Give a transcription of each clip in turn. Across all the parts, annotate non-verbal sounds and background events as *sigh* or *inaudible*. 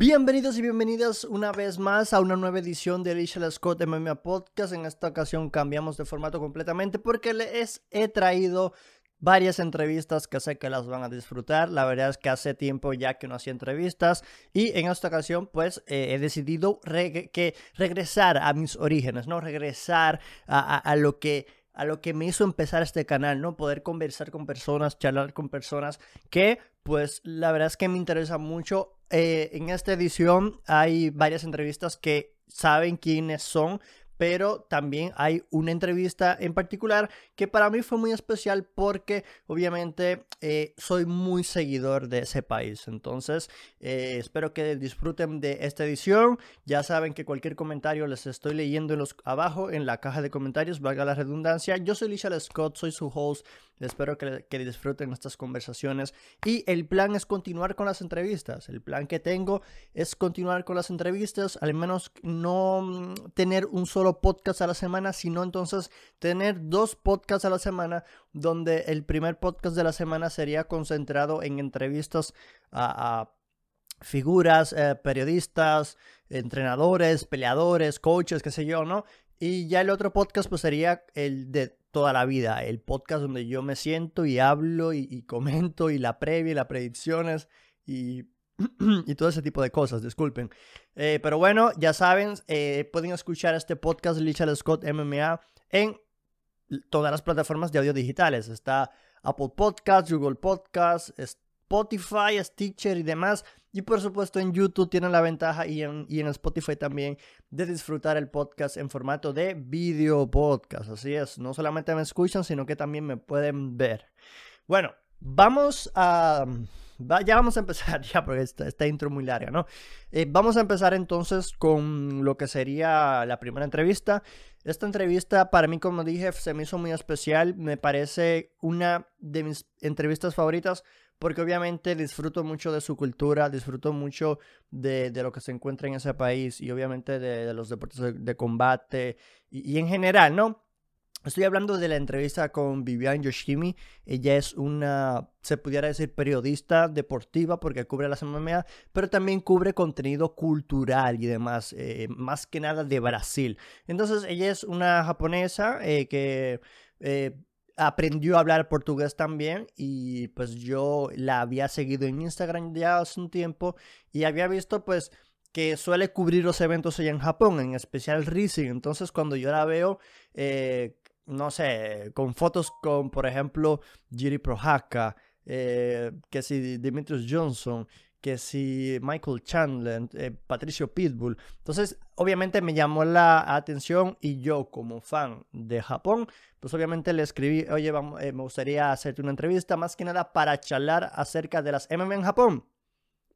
Bienvenidos y bienvenidas una vez más a una nueva edición de Alicia Scott MMA Podcast. En esta ocasión cambiamos de formato completamente porque les he traído varias entrevistas que sé que las van a disfrutar. La verdad es que hace tiempo ya que no hacía entrevistas y en esta ocasión pues eh, he decidido que regresar a mis orígenes, ¿no? Regresar a lo que a lo que me hizo empezar este canal, ¿no? Poder conversar con personas, charlar con personas que, pues, la verdad es que me interesa mucho. Eh, en esta edición hay varias entrevistas que saben quiénes son, pero también hay una entrevista en particular que para mí fue muy especial porque obviamente eh, soy muy seguidor de ese país. Entonces, eh, espero que disfruten de esta edición. Ya saben que cualquier comentario les estoy leyendo en los, abajo en la caja de comentarios, valga la redundancia. Yo soy Lichelle Scott, soy su host. Espero que, que disfruten estas conversaciones. Y el plan es continuar con las entrevistas. El plan que tengo es continuar con las entrevistas, al menos no mm, tener un solo podcast a la semana, sino entonces tener dos podcasts a la semana, donde el primer podcast de la semana sería concentrado en entrevistas a, figuras, eh, periodistas, entrenadores, peleadores, coaches, qué sé yo, ¿no? Y ya el otro podcast pues sería el de toda la vida, el podcast donde yo me siento y hablo y, comento y la previa y las predicciones y *clears throat* y todo ese tipo de cosas, disculpen. Eh, pero bueno, ya saben, eh, pueden escuchar este podcast Lichard Scott MMA en todas las plataformas de audio digitales. Está Apple Podcasts, Google Podcasts, Spotify, Stitcher y demás. Y por supuesto en YouTube tienen la ventaja y en, y en Spotify también de disfrutar el podcast en formato de video podcast. Así es, no solamente me escuchan, sino que también me pueden ver. Bueno, vamos a ya vamos a empezar, *laughs* ya, porque esta, intro muy larga, ¿no? Eh, vamos a empezar entonces con lo que sería la primera entrevista. Esta entrevista, para mí, como dije, se me hizo muy especial. Me parece una de mis entrevistas favoritas porque obviamente disfruto mucho de su cultura, disfruto mucho de, lo que se encuentra en ese país y obviamente de, los deportes de, combate y, en general, ¿no? Estoy hablando de la entrevista con Vivian Yoshimi. Ella es una, se pudiera decir, periodista deportiva porque cubre la MMA, pero también cubre contenido cultural y demás, eh, más que nada de Brasil. Entonces, ella es una japonesa eh, que eh, aprendió a hablar portugués también y pues yo la había seguido en Instagram ya hace un tiempo y había visto pues que suele cubrir los eventos allá en Japón, en especial Rising. Entonces, cuando yo la veo, no sé, con fotos con, por ejemplo, Jiri Prohaska, eh, que si Dimitrios Johnson, que si Michael Chandler, eh, Patricio Pitbull. Entonces, obviamente me llamó la atención y yo como fan de Japón, pues obviamente le escribí, oye, eh, me gustaría hacerte una entrevista más que nada para charlar acerca de las MMA en Japón.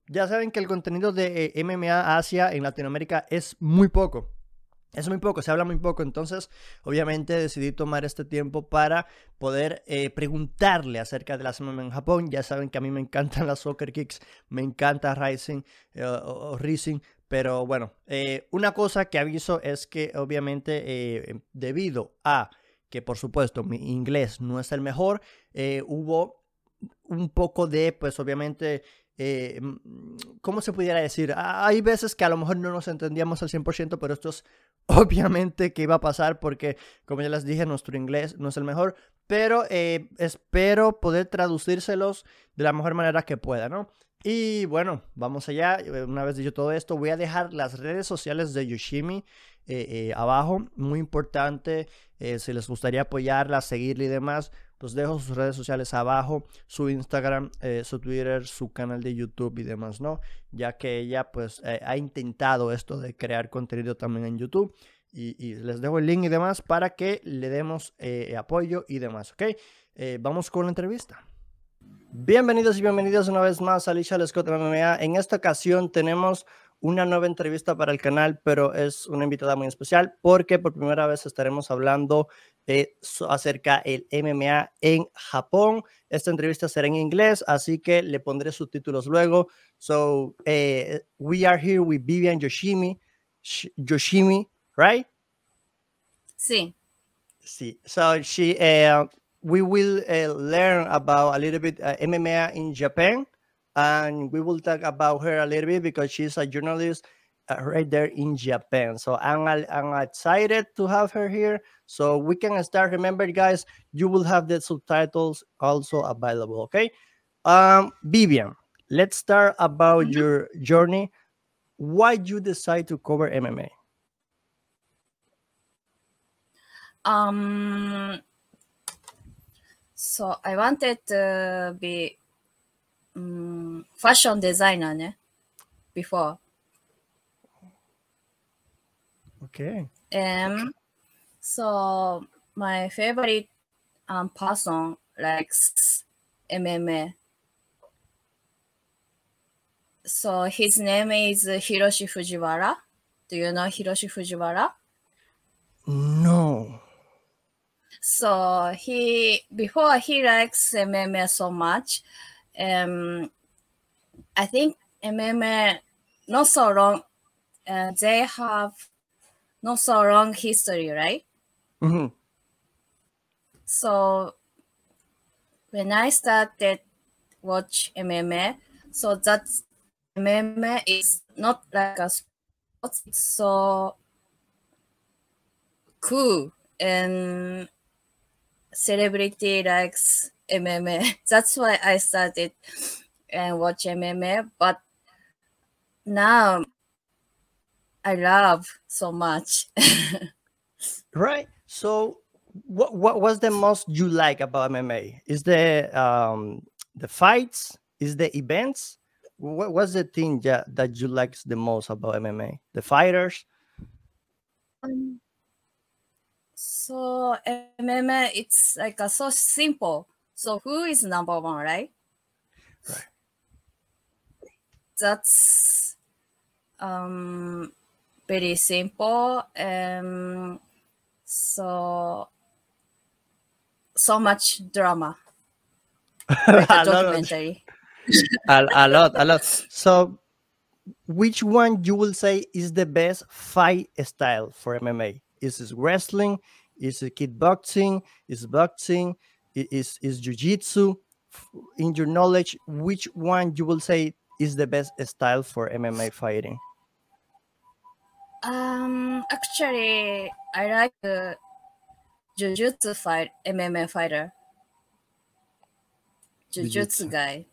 Ya saben que el contenido de MMA Asia en Latinoamérica es muy poco. Es muy poco, se habla muy poco, entonces obviamente decidí tomar este tiempo para poder eh, preguntarle acerca de la semana en Japón. Ya saben que a mí me encantan *laughs* las soccer kicks, me encanta Rising eh, o, Rising, pero bueno, eh, una cosa que aviso es que obviamente debido a que por supuesto mi inglés no es el mejor, hubo un poco de pues obviamente eh, ¿cómo se pudiera decir? Hay veces que a lo mejor no nos entendíamos al 100%, pero esto es *laughs* obviamente que iba a pasar porque, como ya les dije, nuestro inglés no es el mejor, pero eh, espero poder traducírselos de la mejor manera que pueda, ¿no? Y bueno, vamos allá. Una vez dicho todo esto, voy a dejar las redes sociales de Yoshimi eh, abajo. Muy importante, si les gustaría apoyarla, seguirla y demás pues dejo sus redes sociales abajo, su Instagram, eh, su Twitter, su canal de YouTube y demás, ¿no? Ya que ella pues eh, ha intentado esto de crear contenido también en YouTube. Y, les dejo el link y demás para que le demos eh, apoyo y demás, ¿ok? vamos con la entrevista. Bienvenidos y bienvenidas una vez más a Alicia Scott MMA. En esta ocasión tenemos una nueva entrevista para el canal, pero es una invitada muy especial porque por primera vez estaremos hablando eh, acerca del MMA en Japón. Esta entrevista será en inglés, así que le pondré subtítulos luego. So, eh, we are here with Vivian Yoshimi. Yoshimi, right? Sí. Sí. So, she, uh, we will uh, learn about a little bit uh, MMA in Japan. and we will talk about her a little bit because she's a journalist right there in Japan. So I'm, I'm excited to have her here. So we can start. Remember, guys, you will have the subtitles also available. Okay. Um, Vivian, let's start about mm-hmm. your journey. Why you decide to cover MMA? Um, so I wanted to be um, fashion designer ne? before. Okay. Um, so my favorite um, person likes MMA. So his name is Hiroshi Fujiwara. Do you know Hiroshi Fujiwara? No. So he before he likes MMA so much, um, I think MMA not so long. Uh, they have not so long history, right? Mm-hmm. So when I started watch MMA, so that MMA is not like a sport. It's so cool and celebrity likes MMA. *laughs* That's why I started and watch MMA. But now I love so much. *laughs* right. So what what was the most you like about MMA? Is the um the fights? Is the events? What was the thing that, that you like the most about MMA? The fighters? Um, so MMA, it's like a, so simple. So who is number one, right? Right. That's um very simple. Um, so so much drama. *laughs* Like a documentary. *laughs* a, a lot, a lot. So, which one you will say is the best fight style for MMA? Is it wrestling? Is it kickboxing? Is boxing? Is is jiu-jitsu? In your knowledge, which one you will say is the best style for MMA fighting? Um, actually, I like the jiu-jitsu fight MMA fighter. Jiu-jitsu guy.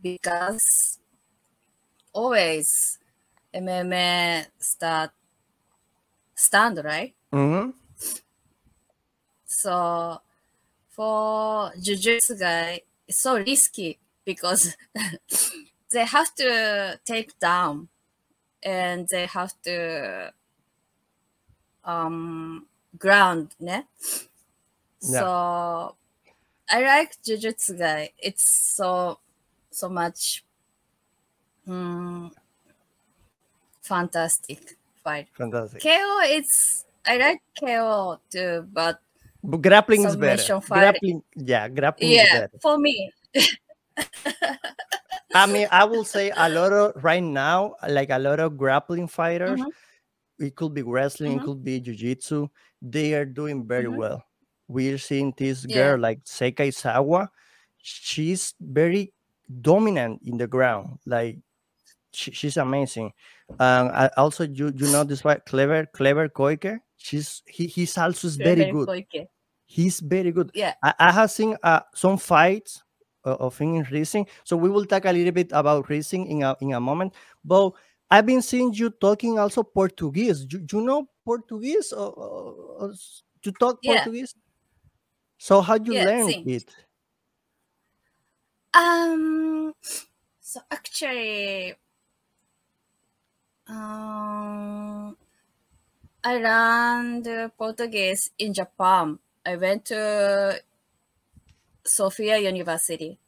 Because always MMA start stand, right? Mm-hmm. So for jiu-jitsu guy, it's so risky because *laughs* they have to take down and they have to um ground ne? Yeah. so i like jujutsu guy it's so so much mm, fantastic fight Fantastic. ko it's i like ko too but But grappling is better. Submission fight. Grappling, yeah, grappling is yeah for me *laughs* I mean, I will say a lot of right now, like a lot of grappling fighters. Mhm. It could be wrestling, it Mhm. could be jiu-jitsu. They are doing very Mhm. well. We're seeing this Yeah. girl like Sekai Sawa. She's very dominant in the ground. Like she, she's amazing. Um, I also you you know this one, clever clever Koike. She's he, he's also very good. Koike. He's very good. Yeah. I, I have seen uh, some fights uh, of in racing, so we will talk a little bit about racing in a in a moment. But I've been seeing you talking also Portuguese. You, you know Portuguese or, or, to talk Yeah. Portuguese? So how do you Yeah, learn sing. it? Um. So actually, um, I learned Portuguese in Japan. I went to Sophia University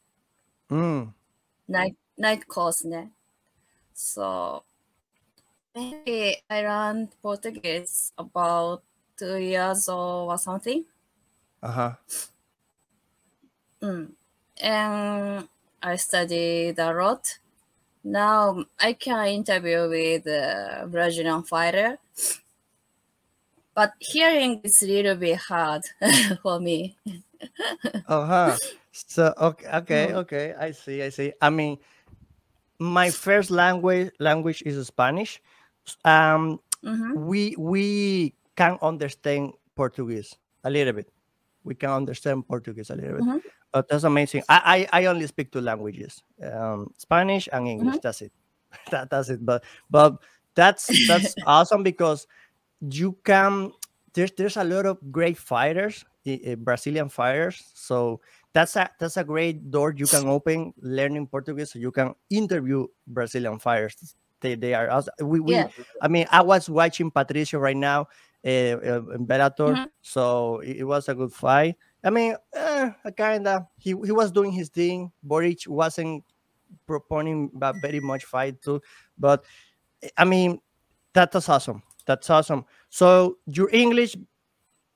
Mm, night night course ne. So maybe I learned Portuguese about two years or something. uh-huh. Mm. And I studied a lot. Now I can interview with a Brazilian fighter, but hearing is a little bit hard *laughs* for me. Uh-huh. So okay, okay, Mm. okay. I see, I see. I mean, my first language language is Spanish. Um, Mhm. we we can understand Portuguese a little bit. We can understand Portuguese a little bit. Mhm. But that's amazing. I, I I only speak two languages, um, Spanish and English. That's it. *laughs* that that's it. But but that's that's *laughs* awesome because you can. There's there's a lot of great fighters, Brazilian fighters. So that's a that's a great door you can open learning Portuguese. So you can interview Brazilian fighters. They they are awesome. We, we Yeah. I mean, I was watching Patricio right now uh, uh, in Bellator, Mhm. so it, it was a good fight. I mean, eh, kind of. He he was doing his thing. Boric wasn't proponing a very much fight too, but eh, I mean, that's awesome. That's awesome. So your English,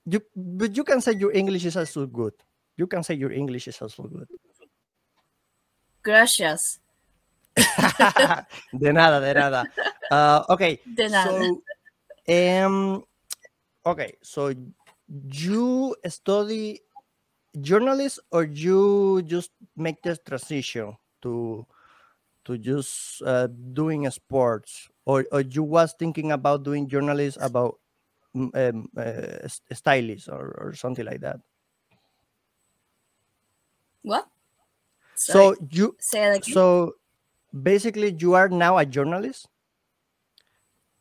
you but you can say your English is also good. You can say your English is also good. Gracias. *laughs* de nada, de nada. Uh, okay, De nada. So, um, okay, so you study journalist or you just make this transition to to just uh, doing sports or, or you was thinking about doing journalist about um, uh, stylist or, or something like that What? so Sorry, you say again. so basically you are now a journalist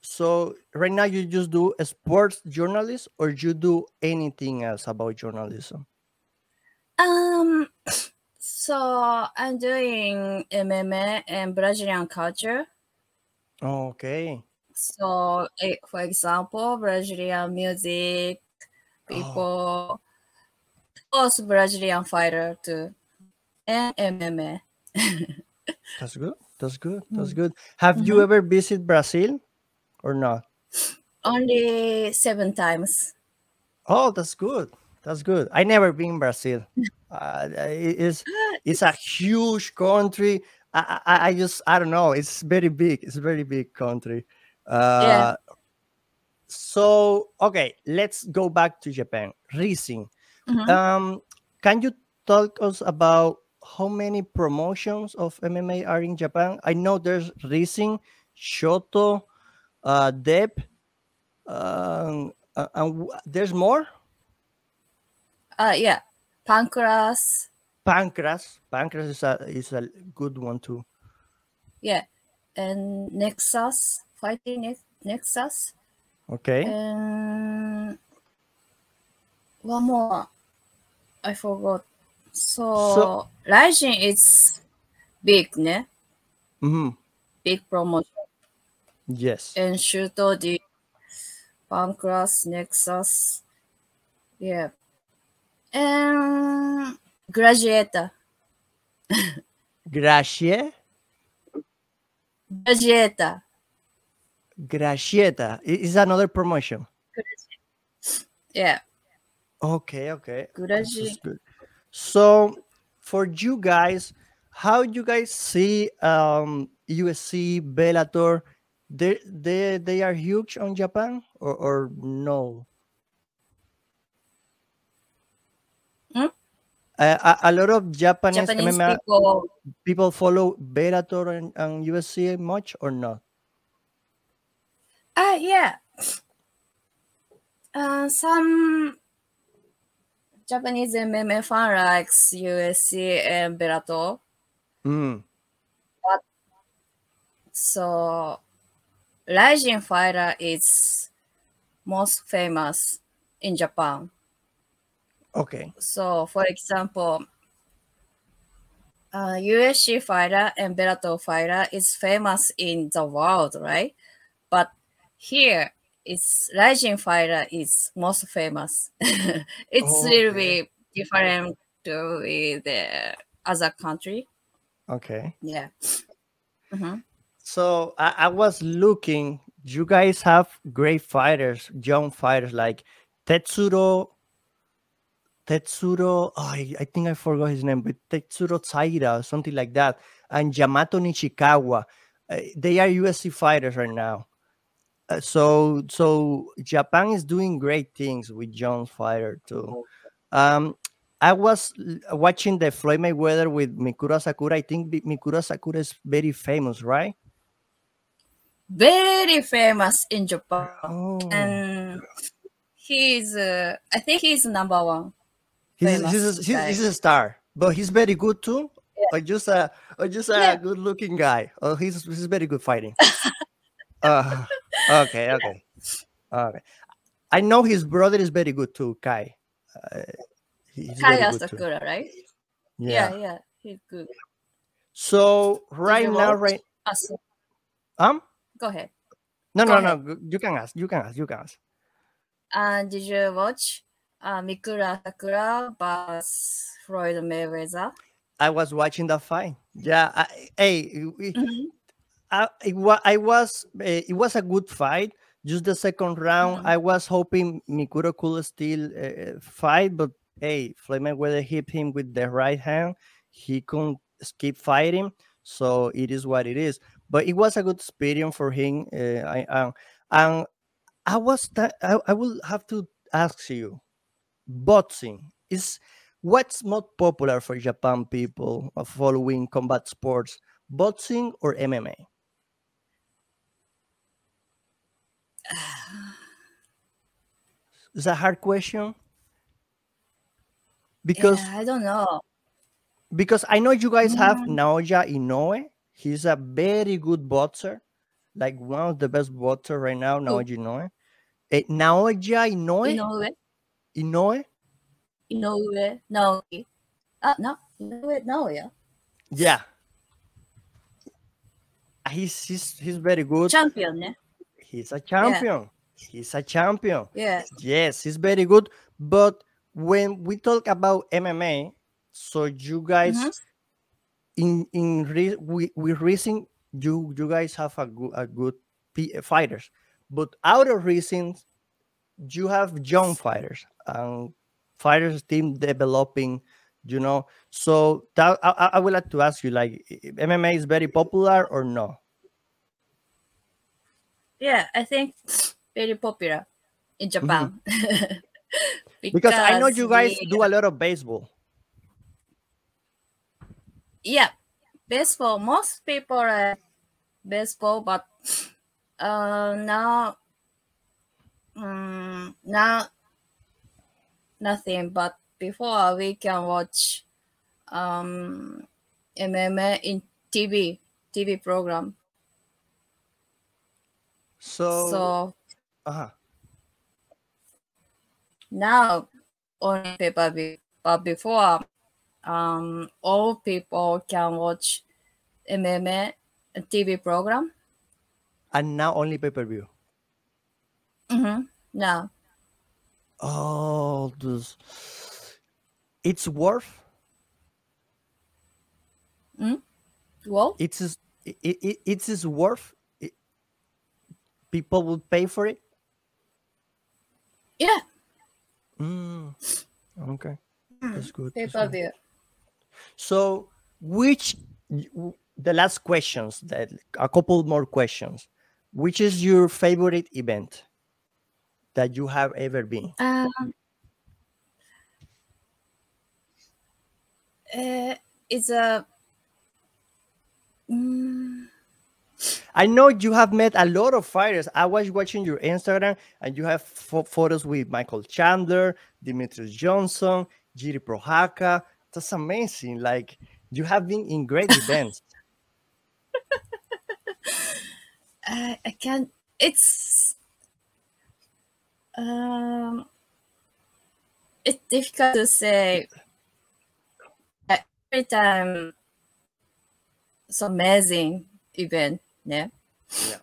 so right now you just do a sports journalist or you do anything else about journalism Um, *sniffs* so I'm doing MMA and Brazilian culture. okay So, eh, for example, Brazilian music, people, also Brazilian fighter too, and MMA. *laughs* that's good that's good that's good. Have you Mhm. ever visited brazil or not? Only seven times. oh that's good that's good. I never been in brazil. *laughs* Uh, it's it's a huge country. I, I i just i don't know it's very big it's a very big country uh so okay let's go back to japan racing. Mhm. um can you talk us about how many promotions of mma are in japan? I know there's racing shoto uh dep um, uh, and there's more? Uh, yeah, Pancras. pancras pancras is a is a good one too. Yeah, and Nexus fighting Nex- Nexus. okay And one more, I forgot. So, So- Rising is big, ne? hmm Big promotion. yes And Shuto the Pancras, Nexus. Yeah. And Graduator. gracie Graduator. Gracieta is another promotion Yeah. okay okay This Graduate. is good. So for you guys, how you guys see um USC Bellator? They they they are huge on Japan or or no? Hmm? Uh, a, a lot of Japanese, Japanese MMA people. people follow Bellator and, and USC much or not? Ah, yeah. Uh, some Japanese MMA fan likes USC and Bellator. Mm. So, Rising Fighter is most famous in Japan. Okay. So, for example, uh, USC fighter and Bellator fighter is famous in the world, right? But here, it's Rising fighter is most famous. *laughs* it's Oh, little okay. bit different to the other country. Okay. Yeah. Mhm. So I, I was looking. You guys have great fighters, young fighters like Tetsuro. Tetsuro, oh, I, I think I forgot his name, but Tetsuro Taira or something like that, and Yamato Nishikawa. Uh, they are USC fighters right now. Uh, so so Japan is doing great things with young fighter too. Um, I was watching the Floyd Mayweather with Mikura Sakura. I think Mi- Mikura Sakura is very famous, right? Very famous in Japan. Oh, And he's, uh, I think he's number one. he's, he's, a, he's, he's a star, but he's very good too. Or just a, or just a Yeah. good-looking guy. Oh, he's he's very good fighting. *laughs* uh, okay, okay, okay. I know his brother is very good too, Kai. Uh, he- he's very Kaya good too. Right? Yeah. Yeah, yeah, he's good. So right now, right? So- Um. go ahead. No, Go no, no. You can ask. You can ask. You can ask. And did you watch uh, Mikura Sakura vs Floyd Mayweather? I was watching that fight. Yeah. I, hey, Mhm. I, it wa- I was. eh, it was a good fight. Just the second round, Mhm. I was hoping Mikuro could still uh, fight, but hey, Floyd Mayweather hit him with the right hand. He couldn't keep fighting, so it is what it is. But it was a good experience for him. Uh, I um, and I was. th- I, I will have to ask you, boxing is what's more popular for Japan people of following combat sports, boxing or MMA? It's a hard question because yeah, I don't know. because I know you guys have Mm. Naoya Inoue. He's a very good boxer, like one of the best boxer right now. Naoya Inoue. Eh, Naoya Inoue. Inoue, Inoue. Inoue, Naoki. Ah, no, Inoue, Naoya. Yeah. He's he's he's very good. Champion, ne? He's a champion. He's a champion. Yeah. Yes, he's very good. But when we talk about MMA, so you guys Mhm. in in re- we we racing, you you guys have a good a good p- fighters, but out of racing, you have young fighters and fighters team developing. You know, so that I, I- I would like to ask you, like, MMA is very popular or no? Yeah, I think very popular in Japan. *laughs* *laughs* Because I know you guys we- do a lot of baseball. yeah, baseball. Most people are baseball, but uh, now, um, now nothing. But before we can watch um, MMA in TV TV program. So, So uh-huh. now only pay per view, but before um, all people can watch MMA TV program. and now only pay per view. Mm-hmm. Now, Oh, this it's worth. well, It's is- it, it, it's is worth. It, people would pay for it. yeah, Mm, okay, that's good. pay that's per good. view. So, which the last questions that a couple more questions. Which is your favorite event that you have ever been? Um, uh, it's a. Mm, I know you have met a lot of fighters. I was watching your Instagram and you have pho- photos with Michael Chandler, Demetrius Johnson, Jiri Prohaka. That's amazing. Like you have been in great *laughs* events. I, I can't. It's. Um. It's difficult to say. Uh, Every time. It's amazing event. Yeah. Yeah.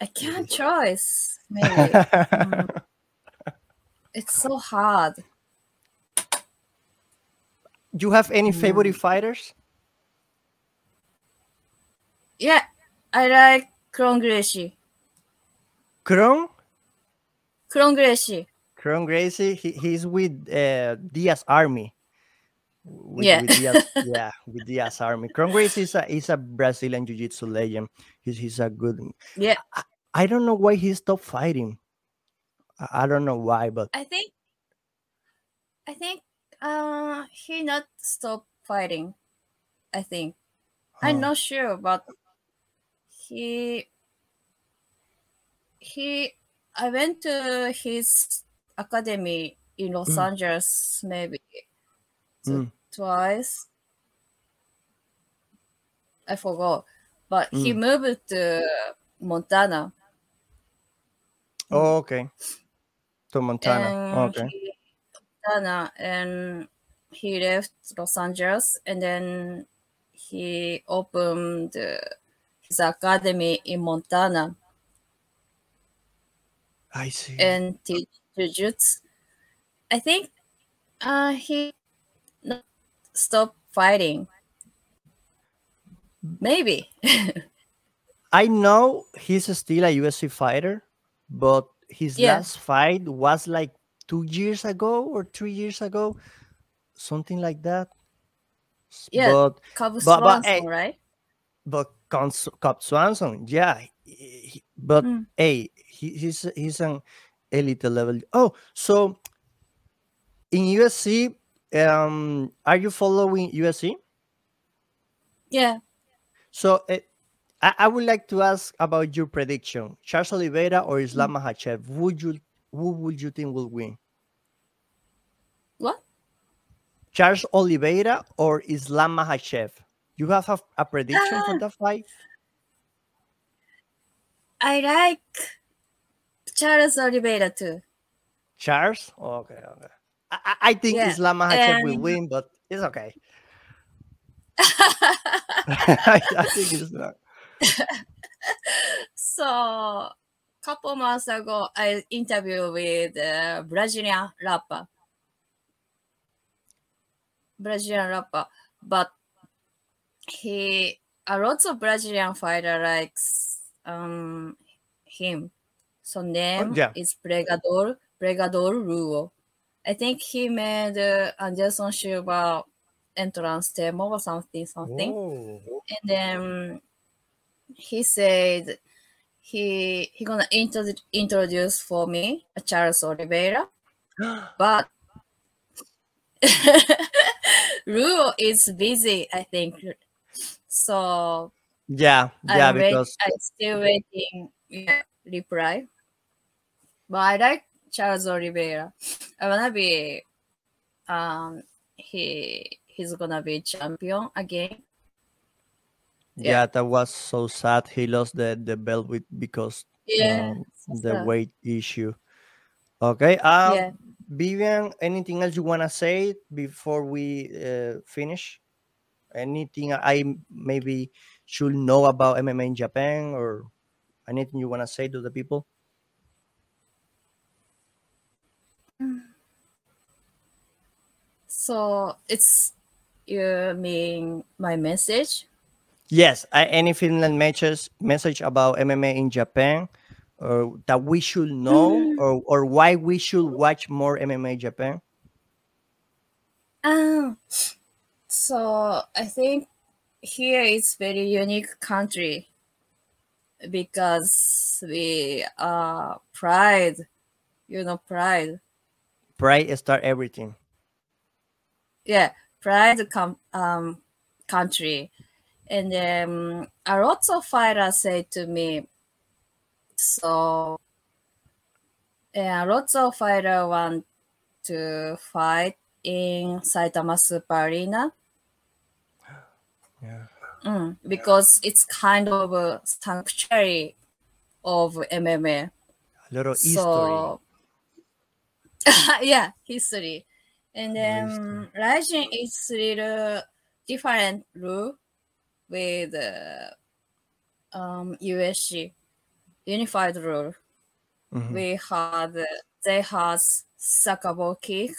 I can't choice. Maybe Mm. *laughs* it's so hard. Do you have any favorite fighters? Yeah, I like Kron Gracie. Kron? Kron Gracie. Kron Gracie, he, he's with uh, Diaz Army. With, Yeah. with Diaz, *laughs* yeah, with Diaz Army. Gracie is a, is a Brazilian Jiu Jitsu legend. He's, he's a good. Yeah, I don't know why he stopped fighting. I, I don't know why, but I think. I think uh he not stop fighting. I think. I'm Oh. not sure, but he he I went to his academy in Los Mm. Angeles maybe t- Mm. Twice. I forgot. But he Mm. moved to Montana. Oh, okay. To Montana. and Okay. he, Montana, and he left Los Angeles, and then he opened uh, his academy in Montana I see. and teach jujutsu. I think uh, he stopped fighting. Maybe. *laughs* I know he's still a UFC fighter, but his Yeah. last fight was like two years ago or three years ago, something like that. Yeah. But Cub But- but, Swanson, hey, right? but Cons- Cobb Swanson, yeah. he- but Mm. hey, he, he's he's an elite level. Oh, so in UFC, um, are you following UFC? Yeah. So uh, I, I would like to ask about your prediction: Charles Oliveira or Islam Makhachev? Would you who would you think will win? What? Charles Oliveira or Islam Makhachev? You have a, a prediction for Ah. the fight? I like Charles Oliveira too. Charles? Okay, okay. I, I- think Yeah, Islam Makhachev will win, but it's okay. *laughs* *laughs* I, I think it's not. *laughs* so, couple months ago, I interviewed with a Brazilian rapper. Brazilian rapper, but he a lot of Brazilian fighter likes um him. So name yeah. is Pregador Pregador Ruo. I think he made uh, Anderson Silva entrance demo or something something Oh. and then he said he he gonna introdu- introduce for me a Charles Oliveira, *gasps* but *laughs* Ruo is busy, I think. So Yeah, yeah, I'm, wait- because I'm still waiting yeah, reply. But I like Charles Oliveira. I wanna be um he he's gonna be champion again. yeah. yeah. that was so sad. He lost the the belt with because Yeah. um, the sad. weight issue. Okay. Um, Yeah. Vivian, anything else you wanna say before we uh, finish? Anything I maybe should know about MMA in Japan, or anything you wanna say to the people? So it's you mean my message? Yes. I, any Finland message message about MMA in Japan, or that we should know, Mm. or or why we should watch more MMA Japan? Um, so I think here is very unique country because we are pride, you know, pride. Pride start everything. Yeah, pride com- um country, and then a lot of fighters say to me, so yeah, lots of fighters want to fight in Saitama Super Arena. Yeah. Mm, because it's kind of a sanctuary of MMA. A lot of history. So *laughs* yeah, history. And then. Rising is little different rule with uh, um, USC unified rule. Mhm. We had they had soccer ball kick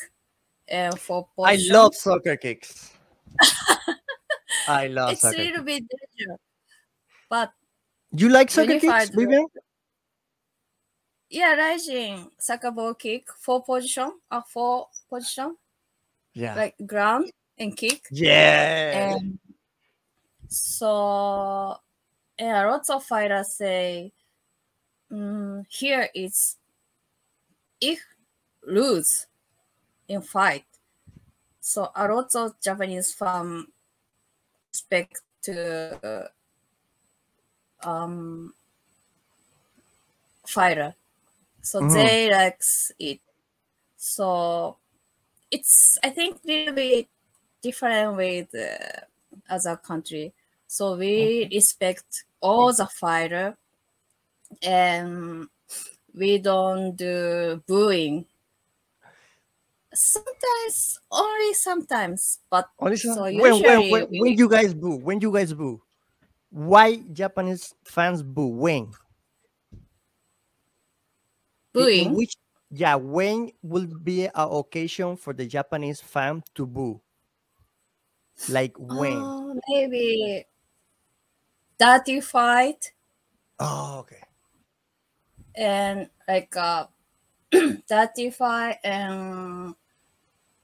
and for I love soccer kicks. *laughs* I love it's a little bit dangerous, but You like soccer kicks, Vivian? Yeah, Rising soccer ball kick, four position, or four position, Yeah. like ground and kick. yeah. And so, yeah, lots of fighters say, mm, here is if lose in fight, so a lot of Japanese fan expect to um fighter. So Mhm. they likes it. So it's I think little bit different with uh, other country. So we respect all the fighter, and we don't do booing. Sometimes, only sometimes, but Only So so when, when, when, we- when you guys boo, when you guys boo, why Japanese fans boo? When? In- in booing. which yeah, when will be a occasion for the Japanese fan to boo? Like when? Oh, maybe dirty fight Oh, okay. and like uh *clears throat* dirty fight and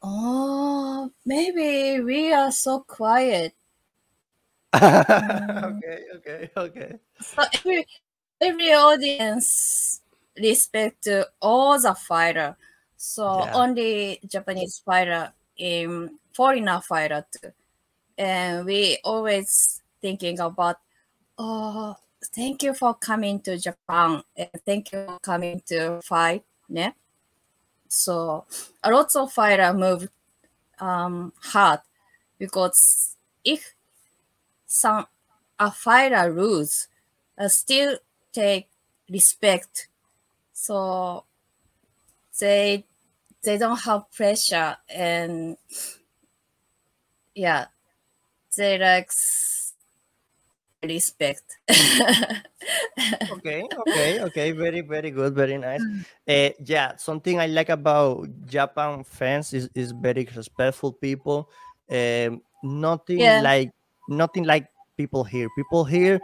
oh maybe we are so quiet. *laughs* okay, okay, okay. So every every audience respect to all the fighter. So Yeah. only Japanese fighter in foreigner fighter too. And we always thinking about oh thank you for coming to Japan and thank you for coming to fight. Ne? So a lot of fighter move um hard because if some a fighter lose, uh, still take respect. So they they don't have pressure and yeah, they like respect. *laughs* okay okay okay very very good very nice uh, yeah something i like about japan fans is, is very respectful people um nothing Yeah. like nothing like people here people here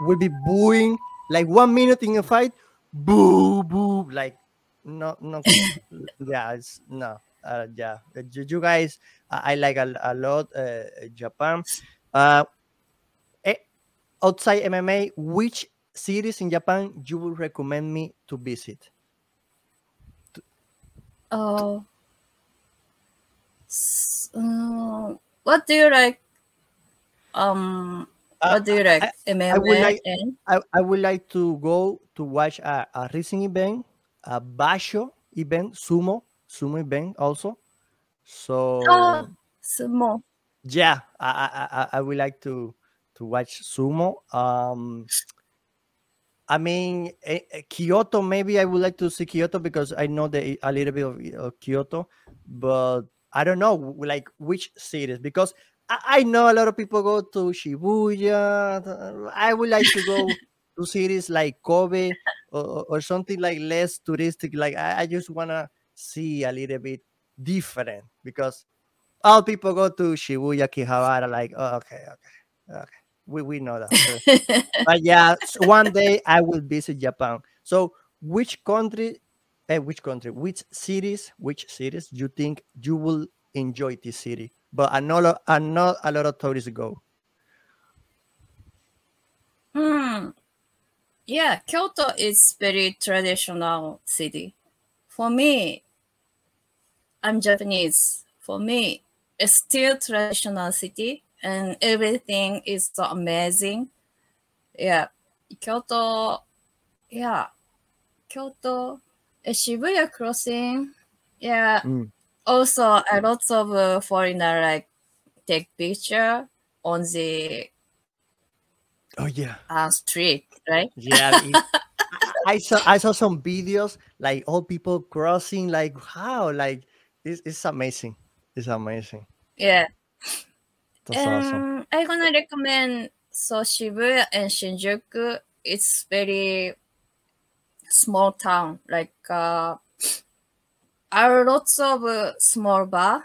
will be booing like one minute in a fight boo boo like no no *laughs* yeah it's no uh, yeah you, you guys i, I like a, a lot uh, japan uh eh, outside mma which cities in Japan you would recommend me to visit? oh, uh, what do you like? Um, Uh, what do you like? MMA would like- I, I would like to go to watch a, a racing event, a basho event, sumo, sumo event also. So Oh. sumo. yeah, I, I, I, I would like to to watch sumo. Um, I mean, eh, eh, Kyoto. Maybe I would like to see Kyoto because I know the a little bit of, of Kyoto, but I don't know like which cities because I, know a lot of people go to Shibuya. I would like to go *laughs* to cities like Kobe or, or something like less touristic. Like I, I just wanna see a little bit different because all people go to Shibuya, Kihabara. Like, oh, okay, okay, okay. We, we know that. *laughs* But yeah, one day I will visit Japan. So, which country, eh, which country, which cities, which cities you think you will enjoy this city? But I know, I know a lot of tourists go. Hmm. Yeah, Kyoto is very traditional city. For me, I'm Japanese. For me, it's still traditional city and everything is so amazing. Yeah, Kyoto. Yeah, Kyoto. Shibuya Crossing. Yeah. Mm. Also, a lot of uh, foreigner like take picture on the Oh yeah, uh, street, right? yeah. *laughs* it- I I saw I saw some videos like all people crossing. Like how? Like it's, it's amazing. It's amazing. Yeah. That's awesome. Um, I'm gonna recommend so Shibuya and Shinjuku. It's very small town. Like uh, are lots of uh, small bar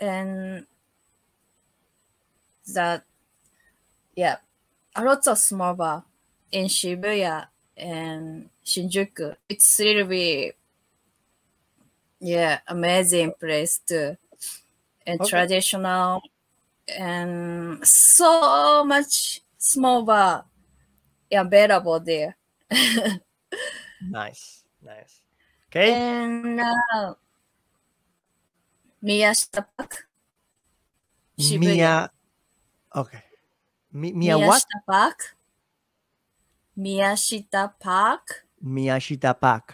and that yeah, a lot of small bar in Shibuya and Shinjuku. It's really yeah amazing place too and Okay. traditional and so much small bar available there. *laughs* Nice, nice. Okay. and uh, Miyashita Park. Shibuya. Mia. Okay. Mi, Mia what? Miyashita Park. Miyashita Park. Miyashita Park.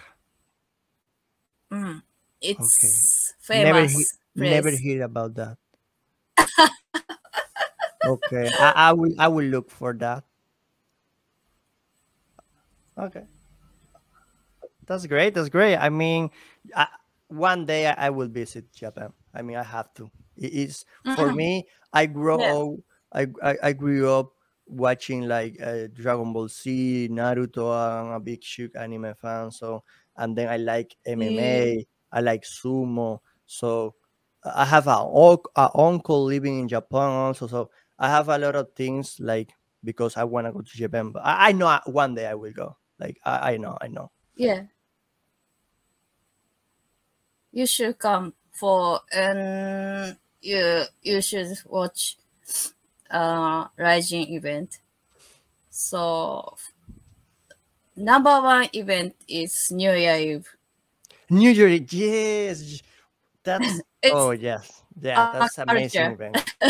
Mm. It's Never, famous. he- never place. hear about that. *laughs* okay, I, I will. I will look for that. Okay, that's great. That's great. I mean, I, one day I, I will visit Japan. I mean, I have to. It is for Mhm. me. I grew Yeah. up. I, I I grew up watching like uh, Dragon Ball Z, Naruto. I'm a big Shuk anime fan. So and then I like MMA. I like sumo. So I have a, a uncle living in Japan also. So I have a lot of things like because I want to go to Japan. But I, I know one day I will go. Like I, I know, I know. Yeah. You should come for and you you should watch uh Rising event. So number one event is New Year Eve. New Year, yes, that's *laughs* oh yes, yeah, that's amazing event. *laughs*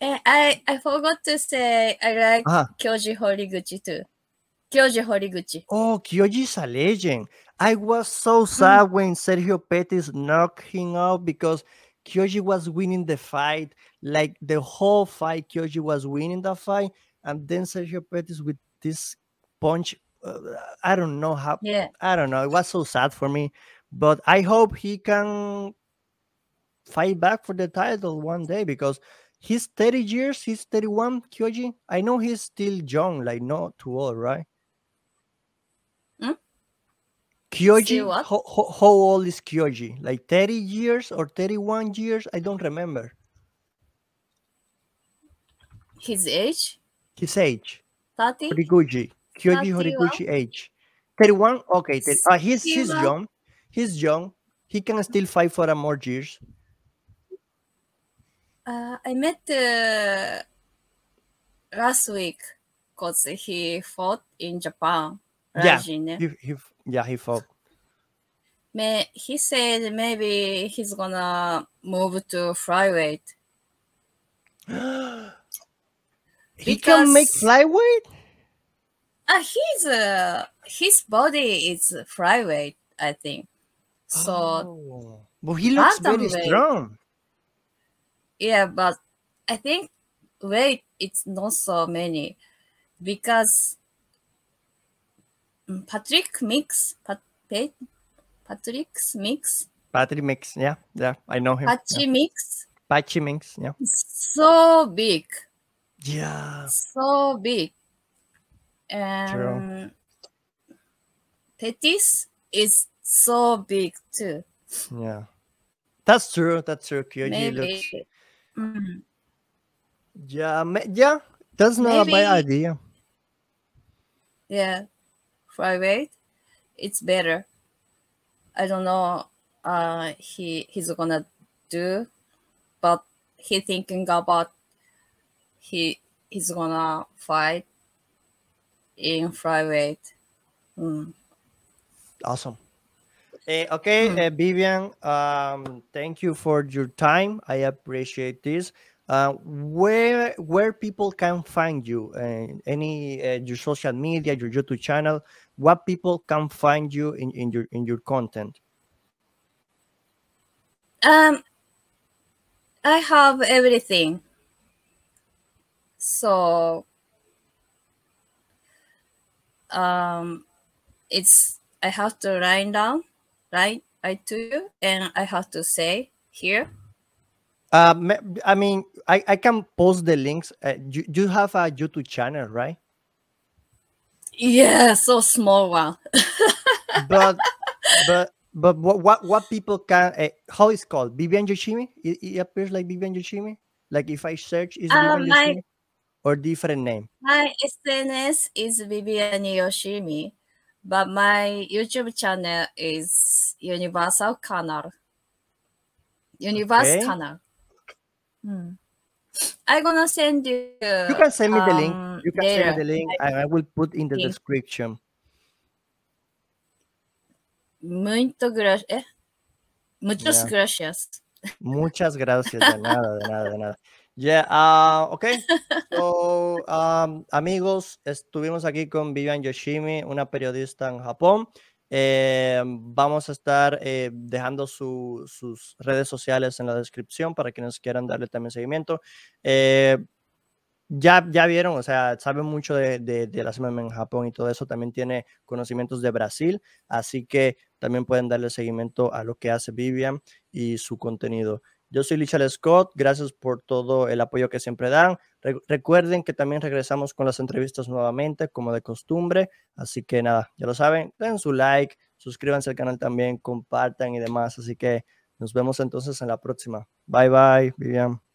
I I forgot to say I like Uh-huh. Kyoji Horiguchi too. Kyoji Horiguchi. Oh, Kyoji's a legend. I was so sad when Sergio Pettis knocked him out because Kyoji was winning the fight. Like the whole fight, Kyoji was winning the fight. And then Sergio Pettis with this punch. uh, I don't know how. Yeah. I don't know. It was so sad for me. But I hope he can fight back for the title one day because he's 30 years. He's 31, Kyoji. I know he's still young, like not too old, right? Hmm? Kyoji, how, how, how old is Kyoji? Like 30 years or 31 years? I don't remember His age? his age. 30? Horiguchi. Kyoji 31? Horiguchi age. 31? Okay. thir- uh, he's, he's young. He's young. He can still fight for a more years. Uh, I met uh, last week because he fought in Japan. Yeah, Rajin? He, he, yeah, he fought. May, he said maybe he's gonna move to flyweight. *gasps* he can make flyweight? Uh, he's uh, his body is flyweight, I think. So Oh. But he looks very strong. yeah, but I think weight it's not so many because Patrick Mix, Pat, Pat, Patrick's Mix, Patrick Mix, yeah, yeah, I know him. yeah. Mix, Pachi Mix, yeah. so big, Yeah. so big, and Pettis is so big too. Yeah. That's true. That's true. Kyoji Maybe. looks. Mm. Yeah, yeah. That's not a bad idea. Yeah, flyweight, it's better. I don't know. Uh, he he's gonna do, but he thinking about he he's gonna fight in flyweight. Mm. Awesome. Eh, okay, Hmm. uh, Vivian, um, thank you for your time. I appreciate this. Uh, where where people can find you? Uh, any uh, your social media, your YouTube channel? What people can find you in, in your in your content? Um, I have everything. So, um, it's I have to write down, right? I to you, and I have to say here. Uh, I mean, I, I can post the links. Uh, you, you have a YouTube channel, right? Yeah, so small one. *laughs* but but but what what, what people can uh, how it's called Vivian Yoshimi? It, it appears like Vivian Yoshimi. Like if I search, is Uh, Vivian my- Yoshimi or different name? My SNS is Vivian Yoshimi, but my YouTube channel is Universal Canal. Universal Okay. Canal. Hmm. I'm gonna send you. You can send me the link. um, You can send me the link, and I will put in the Link. description. muito grosso. Eh? Muchas gracias. Muchas gracias, de nada, de nada, de nada. *laughs* Yeah, uh, ok. So, um, amigos, estuvimos aquí con Vivian Yoshimi, una periodista en Japón. Eh, vamos a estar eh, dejando sus redes sociales en la descripción para quienes quieran darle también seguimiento. Eh, ya, ya vieron, o sea, sabe mucho de, de, de las en Japón y todo eso. También tiene conocimientos de Brasil, así que también pueden darle seguimiento a lo que hace Vivian y su contenido. Yo soy Lichal Scott, gracias por todo el apoyo que siempre dan. recuerden que también regresamos con las entrevistas nuevamente, como de costumbre. Así que nada, ya lo saben, den su like, suscríbanse al canal también, compartan y demás. Así que nos vemos entonces en la próxima. Bye bye, Vivian.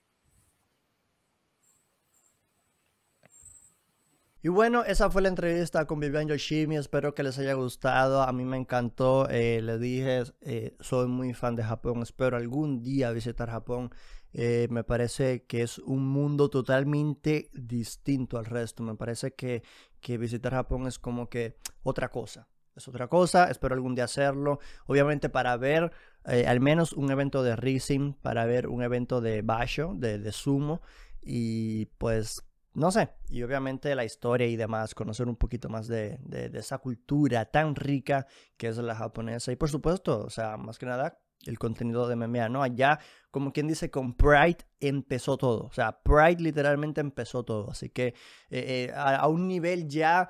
Y bueno, esa fue la entrevista con Vivian Yoshimi. Espero que les haya gustado. A mí me encantó. Eh, le dije, eh, soy muy fan de Japón. Espero algún día visitar Japón. Eh, me parece que es un mundo totalmente distinto al resto. Me parece que, que visitar Japón es como que otra cosa. Es otra cosa. Espero algún día hacerlo. Obviamente para ver al menos un evento de Rising, para ver un evento de Basho, de, de Sumo. Y pues no sé, y obviamente la historia y demás, conocer un poquito más de, esa cultura tan rica que es la japonesa. Y por supuesto, o sea, más que nada, el contenido de MMA, ¿no? Allá, como quien dice, con Pride empezó todo. O sea, Pride literalmente empezó todo. Así que eh, eh, a, un nivel ya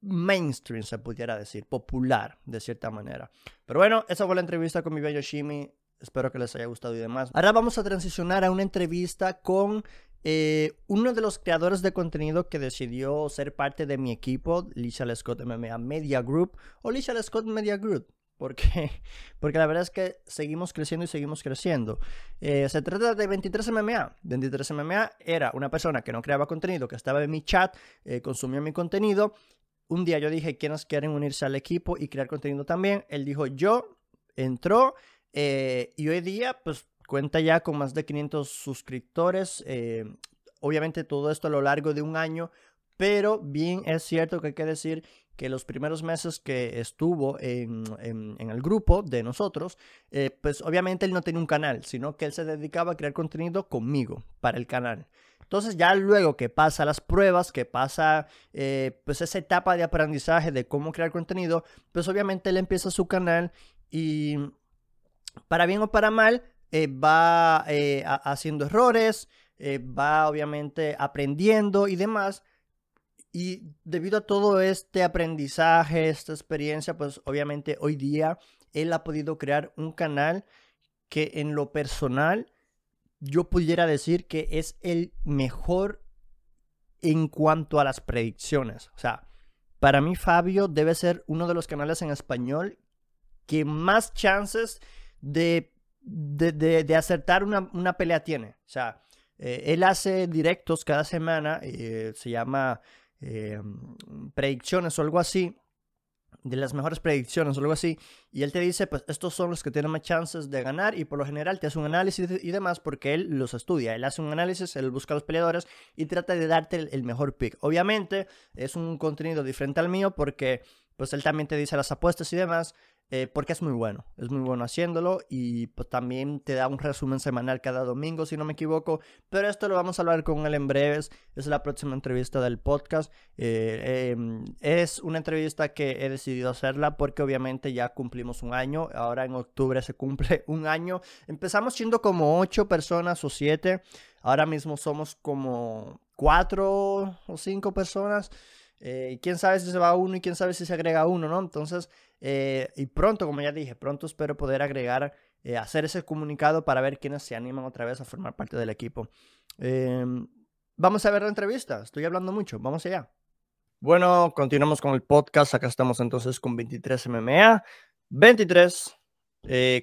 mainstream, se pudiera decir, popular, de cierta manera. Pero bueno, esa fue la entrevista con mi bello Shimi. Espero que les haya gustado y demás. Ahora vamos a transicionar a una entrevista con eh, uno de los creadores de contenido que decidió ser parte de mi equipo, Lisa Scott MMA Media Group o Lisa Scott Media Group. Porque, *laughs* porque la verdad es que seguimos creciendo y seguimos creciendo. Eh, se trata de 23 MMA. 23 MMA era una persona que no creaba contenido, que estaba en mi chat, eh, consumía mi contenido. Un día yo dije, ¿quiénes quieren unirse al equipo y crear contenido también? Él dijo, yo, entró. y hoy día, pues Cuenta ya con más de 500 suscriptores. Eh, obviamente todo esto a lo largo de un año. Pero bien es cierto que hay que decir que los primeros meses que estuvo en, el grupo de nosotros, eh, pues obviamente él no tenía un canal, sino que él se dedicaba a crear contenido conmigo para el canal. Entonces ya luego que pasa las pruebas, que pasa eh, pues esa etapa de aprendizaje de cómo crear contenido, pues obviamente él empieza su canal y para bien o para mal, eh, va eh, haciendo errores, eh, va obviamente aprendiendo y demás. Y debido a todo este aprendizaje, esta experiencia, pues obviamente hoy día él ha podido crear un canal que en lo personal yo pudiera decir que es el mejor en cuanto a las predicciones. O sea, para mí Fabio debe ser uno de los canales en español que más chances de de, acertar una, pelea tiene. O sea, eh, él hace directos cada semana, eh, se llama eh, predicciones o algo así, de las mejores predicciones o algo así, y él te dice, pues estos son los que tienen más chances de ganar y por lo general te hace un análisis y demás porque él los estudia, él hace un análisis, él busca a los peleadores y trata de darte el, el mejor pick. Obviamente es un contenido diferente al mío porque pues él también te dice las apuestas y demás, eh, porque es muy bueno, es muy bueno haciéndolo y pues también te da un resumen semanal cada domingo, si no me equivoco, pero esto lo vamos a hablar con él en breves, es la próxima entrevista del podcast, eh, em, es una entrevista que he decidido hacerla porque obviamente ya cumplimos un año, ahora en octubre se cumple *laughs* un año, empezamos siendo como ocho personas o siete, ahora mismo somos como cuatro o cinco personas. Eh, quién sabe si se va uno y quién sabe si se agrega uno, ¿no? Entonces, eh, y pronto, como ya dije, pronto espero poder agregar, eh, hacer ese comunicado para ver quiénes se animan otra vez a formar parte del equipo. Em, vamos a ver la entrevista, estoy hablando mucho, vamos allá. Bueno, continuamos con el podcast, acá estamos entonces con 23 MMA. 23,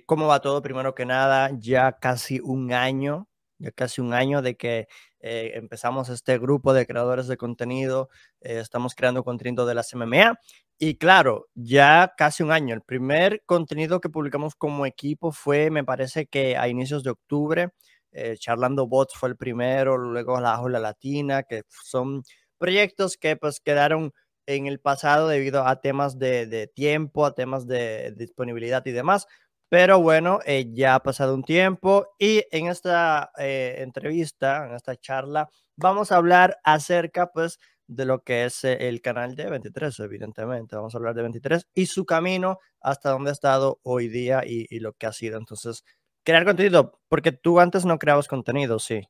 ¿cómo va todo? Primero que nada, ya casi un año, ya casi un año de que eh, empezamos este grupo de creadores de contenido, eh, estamos creando contenido de la MMA y claro, ya casi un año. El primer contenido que publicamos como equipo fue, me parece que a inicios de octubre, eh, Charlando Bots fue el primero, luego La Ola Latina, que son proyectos que pues quedaron en el pasado debido a temas de tiempo, a temas de disponibilidad y demás. Pero bueno, eh, ya ha pasado un tiempo y en esta eh, entrevista, en esta charla, vamos a hablar acerca pues de lo que es eh, el canal de 23, evidentemente. Vamos a hablar de 23 y su camino hasta donde ha estado hoy día y, y lo que ha sido. Entonces, crear contenido, porque tú antes no creabas contenido, sí.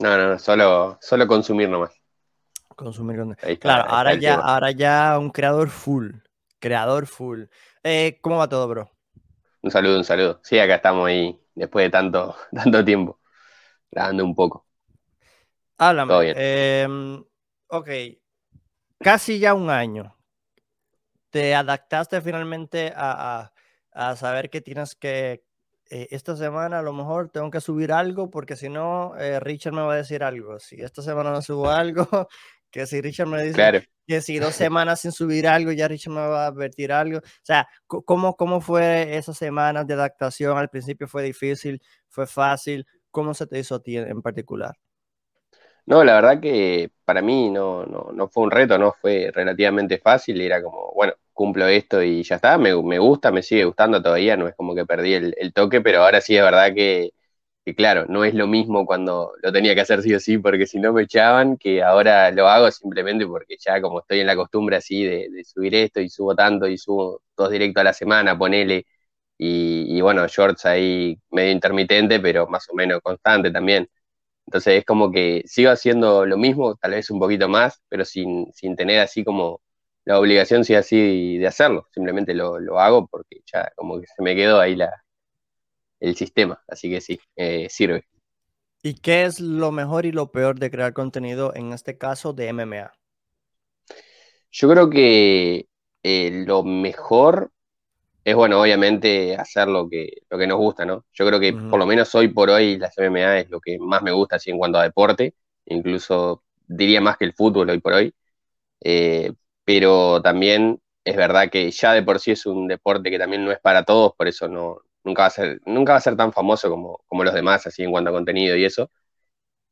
No, no, solo, solo consumir nomás. Consumir. Claro, ahora ya, ahora ya un creador full. Creador full. ¿Cómo va todo, bro? Un saludo, un saludo. Sí, acá estamos ahí después de tanto, *laughs* tanto tiempo, grabando un poco. Háblame. Todo bien. Em, ok, casi ya un año. ¿Te adaptaste finalmente a, a saber que tienes que, eh, esta semana a lo mejor tengo que subir algo porque si no, eh, Richard me va a decir algo. Si esta semana no subo algo, *laughs* que si Richard me dice que si dos *laughs* semanas sin subir algo, ya Richard me va a advertir algo. O sea, ¿cómo, ¿cómo fue esas semanas de adaptación? Al principio fue difícil, fue fácil. ¿Cómo se te hizo a ti en particular? No, la verdad que para mí no, no, no fue un reto, no fue relativamente fácil. Era como, bueno, cumplo esto y ya está, me, gusta, me sigue gustando todavía, no es como que perdí el, toque, pero ahora sí es verdad que, claro, no es lo mismo cuando lo tenía que hacer sí o sí, porque si no me echaban, que ahora lo hago simplemente porque ya como estoy en la costumbre así de, subir esto y subo tanto y subo dos directos a la semana, ponele, y, bueno, shorts ahí medio intermitente, pero más o menos constante también. Entonces es como que sigo haciendo lo mismo, tal vez un poquito más, pero sin, sin tener así como la obligación sí así de hacerlo, simplemente lo, hago porque ya como que se me quedó ahí la, el sistema, así que sí, eh, sirve. ¿Y qué es lo mejor y lo peor de crear contenido, en este caso de MMA? Yo creo que eh, lo mejor es, bueno, obviamente hacer lo que, lo que nos gusta, ¿no? Yo creo que por lo menos hoy por hoy las MMA es lo que más me gusta, así en cuanto a deporte, incluso diría más que el fútbol hoy por hoy. Eh, pero también es verdad que ya de por sí es un deporte que también no es para todos, por eso no, nunca, va a ser, nunca va a ser tan famoso como, como los demás, así en cuanto a contenido y eso.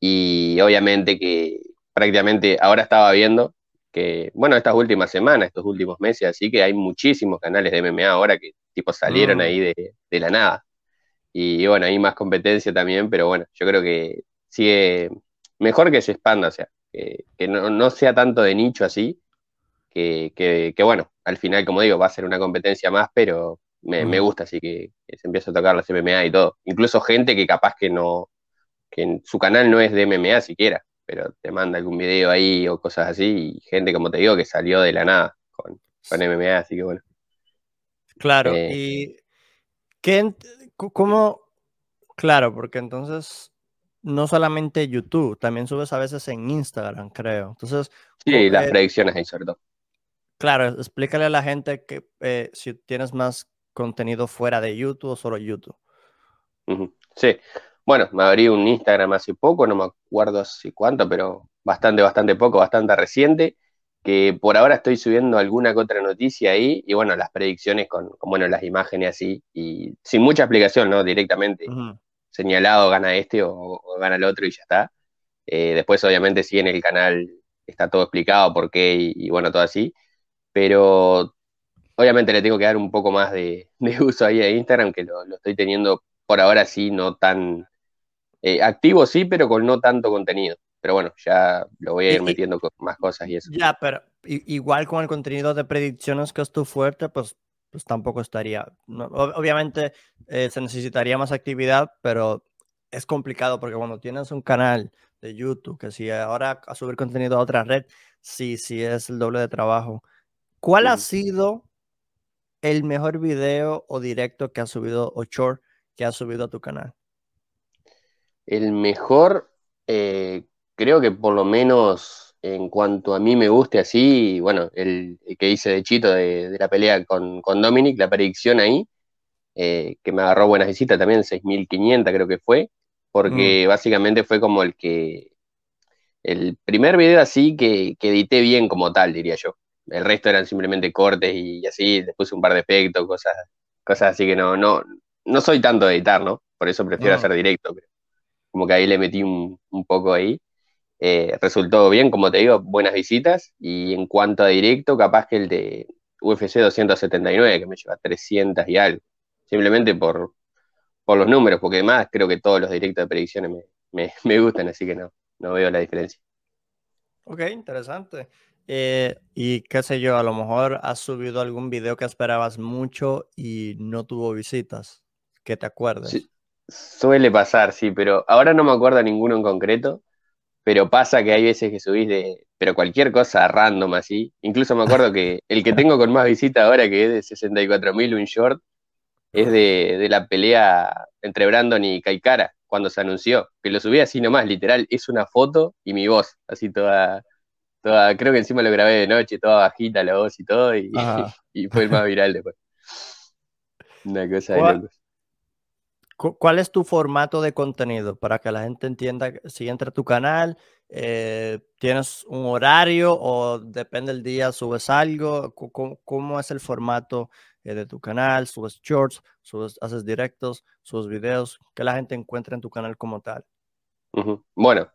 Y obviamente que prácticamente ahora estaba viendo que, bueno, estas últimas semanas, estos últimos meses, así que hay muchísimos canales de MMA ahora que tipo salieron mm. ahí de, de, la nada. Y bueno, hay más competencia también, pero bueno, yo creo que sigue mejor que se expanda, o sea, que, que no, no, sea tanto de nicho así, que, bueno, al final, como digo, va a ser una competencia más, pero me, gusta así que, se empieza a tocar las MMA y todo. Incluso gente que capaz que no, que en su canal no es de MMA siquiera, pero te manda algún video ahí o cosas así, y gente, como te digo, que salió de la nada con, con MMA, así que bueno. Claro, eh, y ¿qué, ¿cómo? Claro, porque entonces no solamente YouTube, también subes a veces en Instagram, creo. Entonces, sí, las predicciones ahí sobre todo. Claro, explícale a la gente que eh, si tienes más contenido fuera de YouTube o solo YouTube. Sí, bueno, me abrí un Instagram hace poco, no me acuerdo hace cuánto, pero bastante, bastante poco, bastante reciente, que por ahora estoy subiendo alguna que otra noticia ahí, y bueno, las predicciones con, bueno, las imágenes así, y sin mucha explicación, ¿no? Directamente señalado, gana este o, gana el otro y ya está. Eh, después, obviamente, sí en el canal está todo explicado, por qué, y bueno, todo así pero obviamente le tengo que dar un poco más de, uso ahí a Instagram, que lo, estoy teniendo por ahora sí, no tan eh, activo, sí, pero con no tanto contenido. Pero bueno, ya lo voy a ir metiendo con más cosas y eso. Ya, pero igual con el contenido de predicciones que es tu fuerte, pues, pues tampoco estaría. obviamente eh, se necesitaría más actividad, pero es complicado porque cuando tienes un canal de YouTube, que si ahora a subir contenido a otra red, sí, sí es el doble de trabajo. ¿Cuál ha sido el mejor video o directo que ha subido o short que ha subido a tu canal? El mejor, eh, creo que por lo menos en cuanto a mí me guste así, bueno, el, que hice de Chito de, la pelea con, con, Dominic, la predicción ahí, eh, que me agarró buenas visitas también, 6.500 creo que fue, porque mm. básicamente fue como el que, el primer video así que, que edité bien como tal, diría yo el resto eran simplemente cortes y así, después un par de efectos, cosas, cosas así que no, no, no soy tanto de editar, ¿no? Por eso prefiero hacer directo, pero como que ahí le metí un, poco ahí. Eh, resultó bien, como te digo, buenas visitas, y en cuanto a directo, capaz que el de UFC 279, que me lleva 300 y algo. Simplemente por, por los números, porque además creo que todos los directos de predicciones me, me, *laughs* gustan, así que no, no veo la diferencia. Ok, interesante. Eh, y qué sé yo, a lo mejor has subido algún video que esperabas mucho y no tuvo visitas, que te acuerdes. suele pasar, sí, pero ahora no me acuerdo ninguno en concreto, pero pasa que hay veces que subís de, pero cualquier cosa random así. Incluso me acuerdo que *laughs* el que tengo con más visitas ahora, que es de 64.000, un short, es de, de, la pelea entre Brandon y Kaikara, cuando se anunció, que lo subí así nomás, literal, es una foto y mi voz, así toda creo que encima lo grabé de noche, toda bajita la voz y todo, y, *laughs* fue el más viral después. Una cosa de locos. ¿Cuál es tu formato de contenido para que la gente entienda si entra a tu canal? Eh, ¿Tienes un horario o depende del día subes algo? ¿Cómo, es el formato eh, de tu canal? ¿Subes shorts? Subes, ¿Haces directos? ¿Subes videos? Que la gente encuentre en tu canal como tal. Bueno,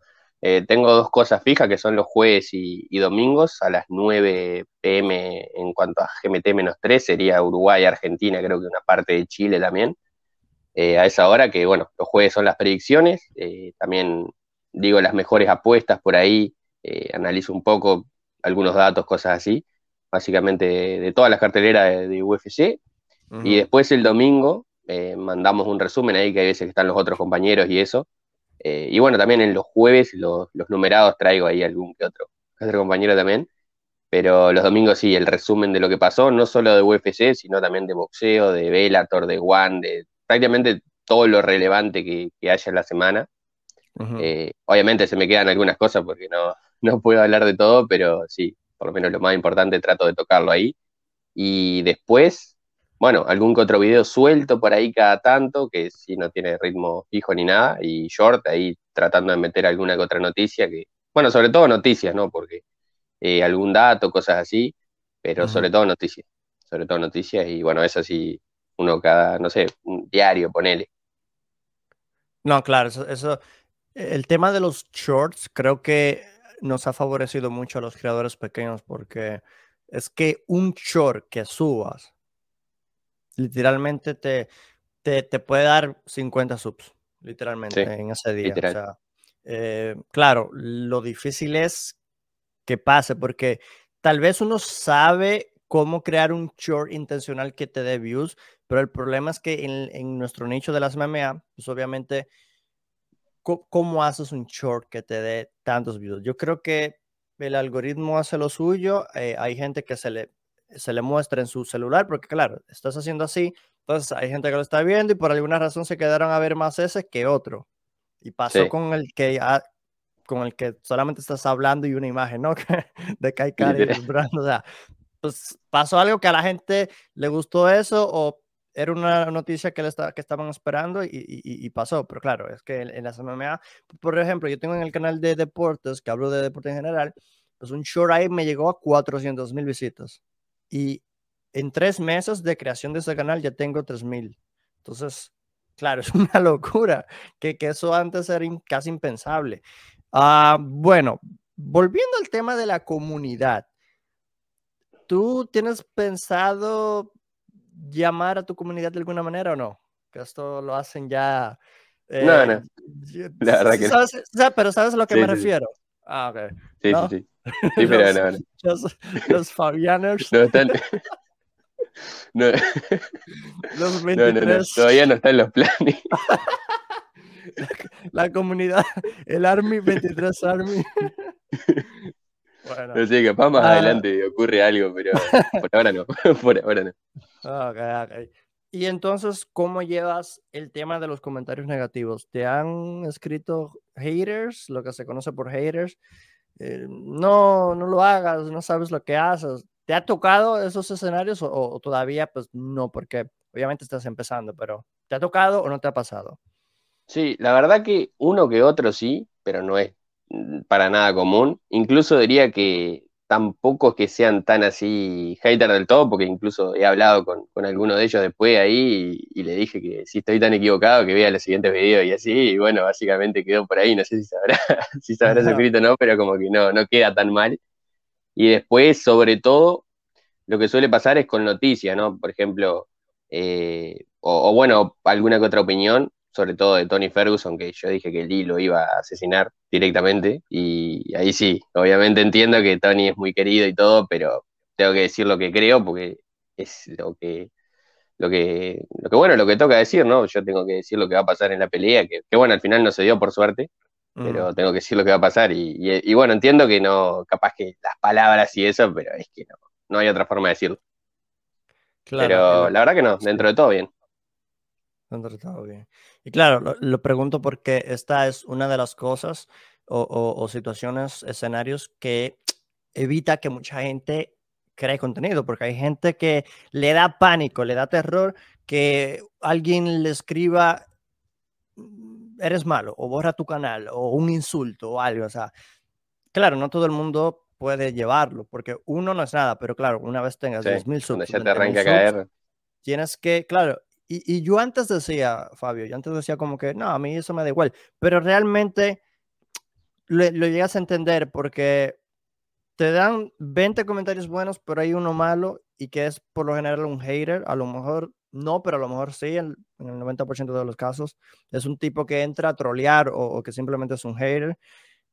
eh, tengo dos cosas fijas que son los jueves y, domingos a las 9 pm en cuanto a GMT-3, sería Uruguay, Argentina, creo que una parte de Chile también. Eh, a esa hora que, bueno, los jueves son las predicciones, eh, también digo las mejores apuestas por ahí, analizo un poco algunos datos, cosas así, básicamente de, todas las carteleras de, UFC. Y después el domingo mandamos un resumen ahí, que hay veces que están los otros compañeros y eso, eh, y bueno, también en los jueves los, numerados traigo ahí algún que otro, otro compañero también. Pero los domingos sí, el resumen de lo que pasó, no solo de UFC, sino también de boxeo, de Bellator, de One, de prácticamente todo lo relevante que, haya en la semana. Eh, obviamente se me quedan algunas cosas porque no, *laughs* no puedo hablar de todo, pero sí, por lo menos lo más importante trato de tocarlo ahí. Y después, bueno, algún que otro video suelto por ahí cada tanto, que si no tiene ritmo fijo ni nada, y short, ahí tratando de meter alguna que otra noticia, que, bueno, sobre todo noticias, ¿no? Porque eh, algún dato, cosas así, pero sobre todo noticias, sobre todo noticias, y bueno, eso sí, uno cada, no sé, un diario, ponele. No, claro, eso, eso, el tema de los shorts creo que nos ha favorecido mucho a los creadores pequeños porque es que un short que subas literalmente te, te, puede dar 50 subs, literalmente, en ese día. Eh, claro, lo difícil es que pase, porque tal vez uno sabe cómo crear un short intencional que te dé views, pero el problema es que en, nuestro nicho de las MMA, pues obviamente, ¿cómo, haces un short que te dé tantos views? Yo creo que el algoritmo hace lo suyo, eh, hay gente que se le se le muestra en su celular, porque claro, estás haciendo así, entonces hay gente que lo está viendo y por alguna razón se quedaron a ver más ese que otro. Y pasó con el que con el que solamente estás hablando y una imagen, ¿no? *laughs* de Kai y Brando, o sea, pues pasó algo que a la gente le gustó eso o era una noticia que, le que estaban esperando y, y, pasó, pero claro, es que en, en las MMA, por ejemplo, yo tengo en el canal de deportes, que hablo de deporte en general, pues un short ahí me llegó a 400 mil visitas. Y en tres meses de creación de ese canal ya tengo 3000. Entonces, claro, *laughs* es una locura que, que eso antes era casi impensable. Ah, bueno, volviendo al tema de la comunidad, ¿tú tienes pensado llamar a tu comunidad de alguna manera o no? Que esto lo hacen ya. no, no. Eh, la verdad que no. pero ¿sabes a lo que me refiero? Ah, ok. Sí, sí, sí. Sí, *laughs* pero no, no. Los, los Fabianers. No están. *laughs* No. Los 23. todavía no están los planes. *laughs* La, comunidad, el Army 23 Army. Bueno. No sé, capaz más ah. adelante ocurre algo, pero por ahora no. Por ahora no. Ok, ok. Y entonces, ¿cómo llevas el tema de los comentarios negativos? ¿Te han escrito haters, lo que se conoce por haters? Eh, no, no lo hagas, no sabes lo que haces. ¿Te ha tocado esos escenarios o, todavía pues no? Porque obviamente estás empezando, pero ¿te ha tocado o no te ha pasado? Sí, la verdad que uno que otro sí, pero no es mm, para nada común. Incluso diría que tampoco que sean tan así hater del todo, porque incluso he hablado con, con alguno de ellos después ahí y, le dije que si estoy tan equivocado que vea los siguientes videos y así, y bueno, básicamente quedó por ahí, no sé si sabrá, *laughs* si sabrá suscrito o no, pero como que no, no queda tan mal. Y después, sobre todo, lo que suele pasar es con noticias, ¿no? Por ejemplo, eh, o, bueno, alguna que otra opinión, sobre todo de Tony Ferguson, que yo dije que Lee lo iba a asesinar directamente, y ahí sí, obviamente entiendo que Tony es muy querido y todo, pero tengo que decir lo que creo porque es lo que lo que, lo que bueno, lo que toca decir, ¿no? Yo tengo que decir lo que va a pasar en la pelea, que, bueno, al final no se dio por suerte, pero tengo que decir lo que va a pasar. Y, bueno, entiendo que no, capaz que las palabras y eso, pero es que no, no hay otra forma de decirlo. pero la verdad que no, dentro de todo bien. Dentro de todo bien. Y claro, lo, pregunto porque esta es una de las cosas o situaciones, escenarios que evita que mucha gente cree contenido, porque hay gente que le da pánico, le da terror que alguien le escriba mm, eres malo o borra tu canal o un insulto o algo, o sea, claro, no todo el mundo puede llevarlo, porque uno no es nada, pero claro, una vez tengas 10.000 subs, te caer. Tienes que, claro, y, yo antes decía, Fabio, yo antes decía como que, no, a mí eso me da igual, pero realmente lo, lo llegas a entender porque te dan 20 comentarios buenos, pero hay uno malo y que es por lo general un hater. A lo mejor no, pero a lo mejor sí, en, el 90% de los casos. Es un tipo que entra a trolear o, que simplemente es un hater.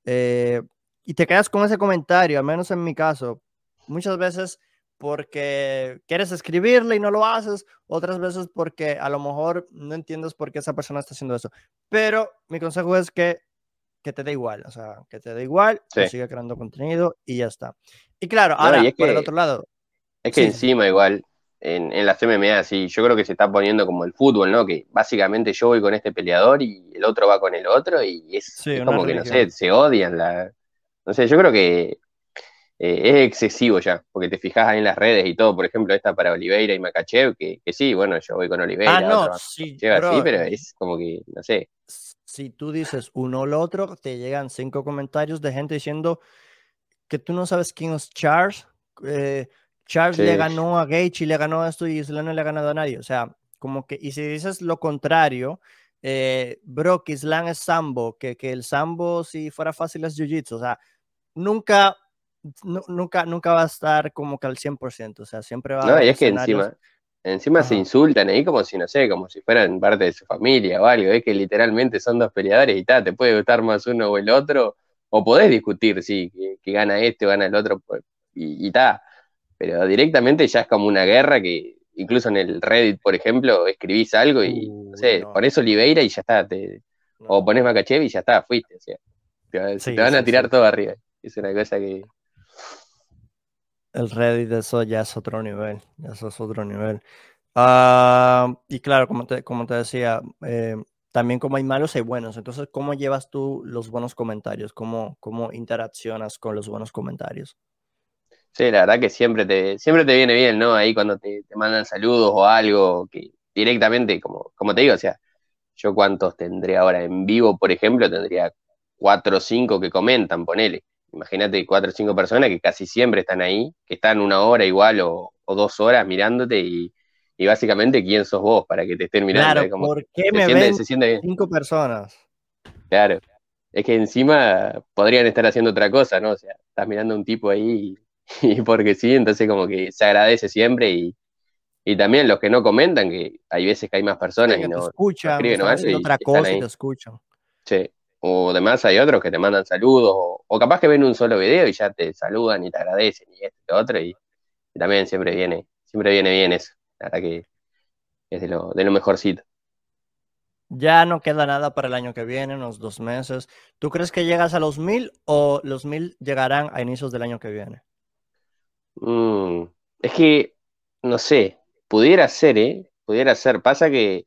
Eh, y te quedas con ese comentario, al menos en mi caso. Muchas veces porque quieres escribirle y no lo haces, otras veces porque a lo mejor no entiendes por qué esa persona está haciendo eso. Pero mi consejo es que que te da igual, o sea, que te da igual, que siga creando contenido y ya está. Y claro, ahora, por el otro lado. Es que encima igual, en, en las MMA, sí, yo creo que se está poniendo como el fútbol, ¿no? Que básicamente yo voy con este peleador y el otro va con el otro y es, como que, no sé, se odian. La... No sé, yo creo que eh, es excesivo ya, porque te fijas ahí en las redes y todo, por ejemplo, esta para Oliveira y Makachev, que, que sí, bueno, yo voy con Oliveira, ah, no, sí, pero es como que, no sé, si tú dices uno o lo otro, te llegan cinco comentarios de gente diciendo que tú no sabes quién es Charles. Eh, Charles le ganó a Gage y le ganó a esto y Islam no le ha ganado a nadie. O sea, como que, y si dices lo contrario, eh, bro, que Islam es Sambo, que, que el Sambo si fuera fácil es Jiu-Jitsu. O sea, nunca, nunca, nunca va a estar como que al 100%. O sea, siempre va a No, y es que encima, Encima se insultan ahí como si, no sé, como si fueran parte de su familia o algo. Es que literalmente son dos peleadores y tal, te puede gustar más uno o el otro, o podés discutir, sí, que, gana este o gana el otro, pues, y, tal. Pero directamente ya es como una guerra que incluso en el Reddit, por ejemplo, escribís algo y, no sé, por pones Oliveira y ya está, te, o pones Makachev y ya está, fuiste, o sea, te, van a tirar todo arriba. Es una cosa que, el Reddit, eso ya es otro nivel, eso es otro nivel. Ah, y claro, como te, como te decía, eh, también como hay malos, hay buenos. Entonces, ¿cómo llevas tú los buenos comentarios? ¿Cómo, cómo interaccionas con los buenos comentarios? Sí, la verdad que siempre te, siempre te viene bien, ¿no? Ahí cuando te, te mandan saludos o algo, que directamente, como, como te digo, o sea, yo cuántos tendré ahora en vivo, por ejemplo, tendría cuatro o cinco que comentan, ponele imagínate cuatro o cinco personas que casi siempre están ahí, que están una hora igual o, dos horas mirándote y, básicamente quién sos vos para que te estén mirando. Claro, ¿por qué me ven cinco personas? Claro, es que encima podrían estar haciendo otra cosa, ¿no? O sea, estás mirando a un tipo ahí y, *laughs* porque sí, entonces como que se agradece siempre y, también los que no comentan, que hay veces que hay más personas y no escuchan, escriben otra cosa y te escuchan. Sí, o además hay otros que te mandan saludos, o, capaz que ven un solo video y ya te saludan y te agradecen y esto y otro, y, también siempre viene, siempre viene bien eso. La verdad que es de lo, de lo mejorcito. Ya no queda nada para el año que viene, unos dos meses. ¿Tú crees que llegas a los mil o los mil llegarán a inicios del año que viene? Mm, es que, no sé, pudiera ser, ¿eh? Pudiera ser. Pasa que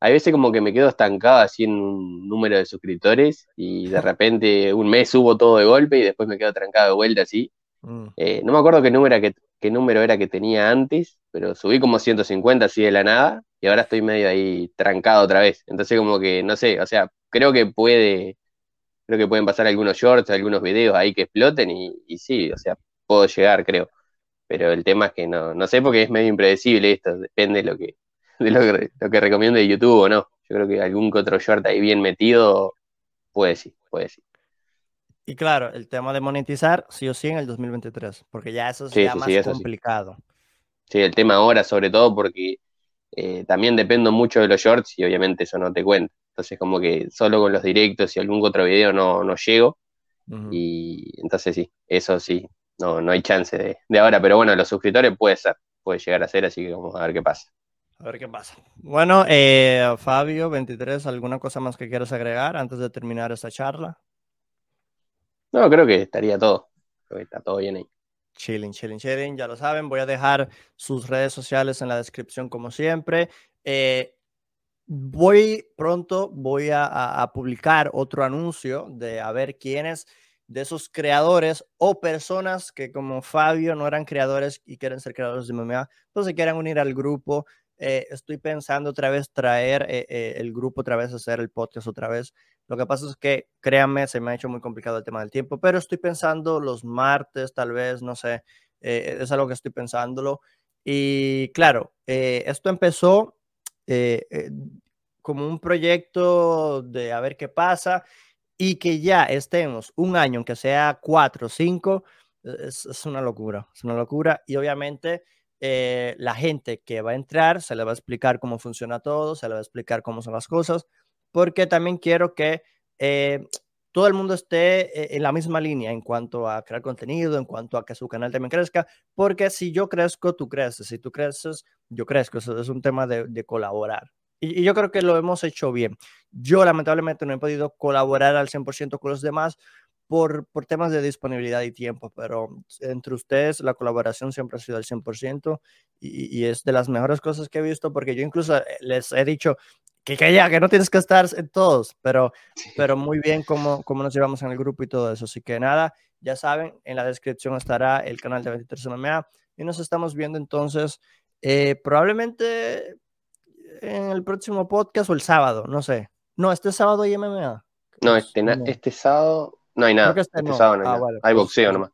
hay veces como que me quedo estancado así en un número de suscriptores y de *laughs* repente un mes subo todo de golpe y después me quedo trancado de vuelta así. Mm. Eh, no me acuerdo qué número, qué, número era que tenía antes, pero subí como 150 así de la nada y ahora estoy medio ahí trancado otra vez. Entonces como que, no sé, o sea, creo que puede, creo que pueden pasar algunos shorts, algunos videos ahí que exploten y, y sí, o sea, puedo llegar, creo. Pero el tema es que no, no sé porque es medio impredecible esto, depende de lo que, *laughs* de lo que, lo que recomiendo de YouTube o no. Yo creo que algún que otro short ahí bien metido puede sí, puede sí. Y claro, el tema de monetizar sí o sí en el 2023, porque ya eso es ya más complicado. Sí. el tema ahora sobre todo porque eh, también dependo mucho de los shorts y obviamente eso no te cuenta. Entonces como que solo con los directos y algún otro video no, no llego. Y entonces sí, eso sí, no, no hay chance de, de ahora, pero bueno, los suscriptores puede ser, puede llegar a ser, así que vamos a ver qué pasa. A ver qué pasa. Bueno, eh, Fabio, 23, ¿alguna cosa más que quieras agregar antes de terminar esta charla? No, creo que estaría todo. Creo que está todo bien ahí. Chilling, chilling, chilling. Ya lo saben, voy a dejar sus redes sociales en la descripción como siempre. Eh, voy pronto, voy a, a, publicar otro anuncio de a ver quiénes de esos creadores o personas que como Fabio no eran creadores y quieren ser creadores de MMA, pues se quieran unir al grupo eh, estoy pensando otra vez traer eh, eh, el grupo otra vez, hacer el podcast otra vez. Lo que pasa es que, créanme, se me ha hecho muy complicado el tema del tiempo, pero estoy pensando los martes, tal vez, no sé, es algo que estoy pensándolo. Y claro, esto empezó como un proyecto de a ver qué pasa y que ya estemos un año, aunque sea cuatro o cinco, es, es una locura, es una locura. Y obviamente eh, la gente que va a entrar se le va a explicar cómo funciona todo, se le va a explicar cómo son las cosas, porque también quiero que eh, todo el mundo esté eh, en la misma línea en cuanto a crear contenido, en cuanto a que su canal también crezca, porque si yo crezco, tú creces, si tú creces, yo crezco, eso es un tema de, colaborar. Y, yo creo que lo hemos hecho bien. Yo lamentablemente no he podido colaborar al 100% con los demás por, por, temas de disponibilidad y tiempo, pero entre ustedes la colaboración siempre ha sido al 100% y, y, es de las mejores cosas que he visto porque yo incluso eh, les he dicho que, que ya, que no tienes que estar en todos, pero, pero muy bien cómo, cómo nos llevamos en el grupo y todo eso. Así que nada, ya saben, en la descripción estará el canal de 23 MMA y nos estamos viendo entonces eh, probablemente en el próximo podcast o el sábado, no sé. No, este sábado hay MMA. No, este, este sábado no hay nada. Este no. hay, ah, hay pues, boxeo nomás.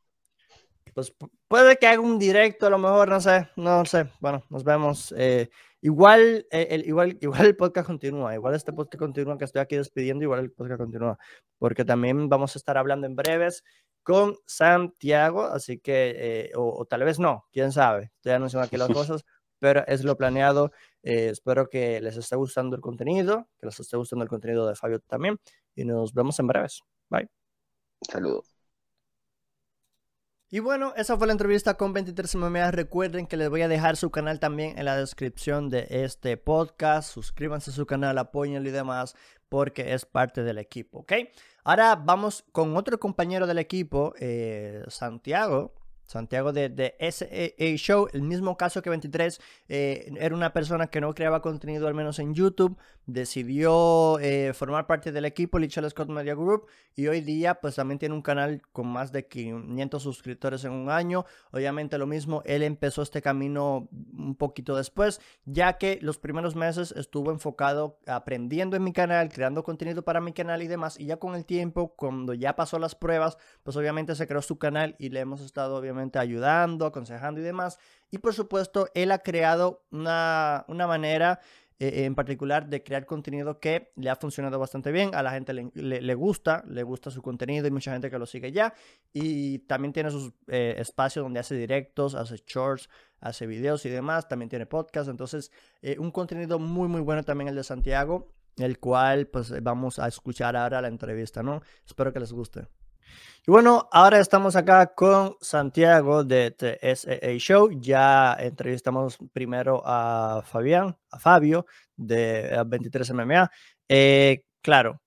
Pues puede que haga un directo, a lo mejor, no sé, no sé. Bueno, nos vemos. Eh, igual, eh, el, igual, *laughs* igual el podcast continúa, igual este podcast continúa, que estoy aquí despidiendo, igual el podcast continúa, porque también vamos a estar hablando en breves con Santiago, así que, eh, o, tal vez no, quién sabe, estoy anunciando aquí las *laughs* cosas, pero es lo planeado. espero que les esté gustando el contenido, que les esté gustando el contenido de Fabio también, y nos vemos en breves. Bye. Saludos. Y bueno, esa fue la entrevista con 23 MMA. Recuerden que les voy a dejar su canal también en la descripción de este podcast. Suscríbanse a su canal, apóyenlo y demás, porque es parte del equipo, ¿ok? Ahora vamos con otro compañero del equipo, eh, Santiago. Santiago de, de SAA Show, el mismo caso que 23, eh, era una persona que no creaba contenido al menos en YouTube, decidió eh, formar parte del equipo Lichel Scott Media Group y hoy día pues también tiene un canal con más de 500 suscriptores en un año. Obviamente lo mismo, él empezó este camino un poquito después, ya que los primeros meses estuvo enfocado aprendiendo en mi canal, creando contenido para mi canal y demás, y ya con el tiempo, cuando ya pasó las pruebas, pues obviamente se creó su canal y le hemos estado obviamente ayudando, aconsejando y demás. Y por supuesto, él ha creado una, una manera eh, en particular de crear contenido que le ha funcionado bastante bien, a la gente le, le, gusta, le gusta su contenido y mucha gente que lo sigue ya. Y también tiene sus eh, espacios donde hace directos, hace shorts, hace videos y demás, también tiene podcast, entonces eh, un contenido muy muy bueno también el de Santiago, el cual pues vamos a escuchar ahora la entrevista, ¿no? Espero que les guste. Y bueno, ahora estamos acá con Santiago de TSA Show. Ya entrevistamos primero a Fabián, a Fabio de 23 MMA. Eh, claro,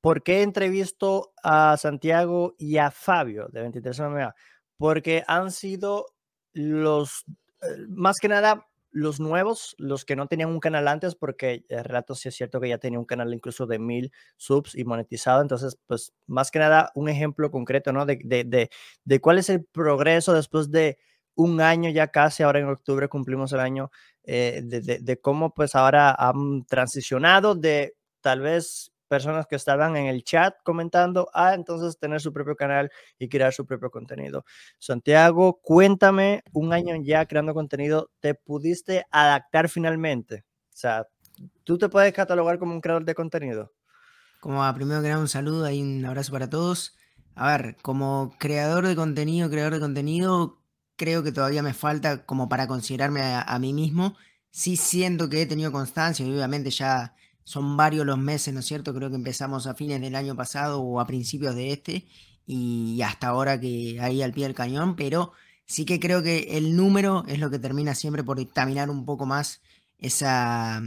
¿por qué entrevisto a Santiago y a Fabio de 23 MMA? Porque han sido los, eh, más que nada, los nuevos, los que no tenían un canal antes, porque el relato sí es cierto que ya tenía un canal incluso de mil subs y monetizado. Entonces, pues más que nada un ejemplo concreto, ¿no? De, de, de, de cuál es el progreso después de un año ya casi, ahora en octubre cumplimos el año, eh, de, de, cómo pues ahora han transicionado de tal vez personas que estaban en el chat comentando a entonces tener su propio canal y crear su propio contenido. Santiago, cuéntame, un año ya creando contenido, ¿te pudiste adaptar finalmente? O sea, ¿tú te puedes catalogar como un creador de contenido? Como a primero que nada un saludo y un abrazo para todos. A ver, como creador de contenido, creador de contenido, creo que todavía me falta como para considerarme a, a mí mismo sí siento que he tenido constancia y obviamente ya son varios los meses, ¿no es cierto? Creo que empezamos a fines del año pasado o a principios de este y hasta ahora que ahí al pie del cañón, pero sí que creo que el número es lo que termina siempre por dictaminar un poco más esa...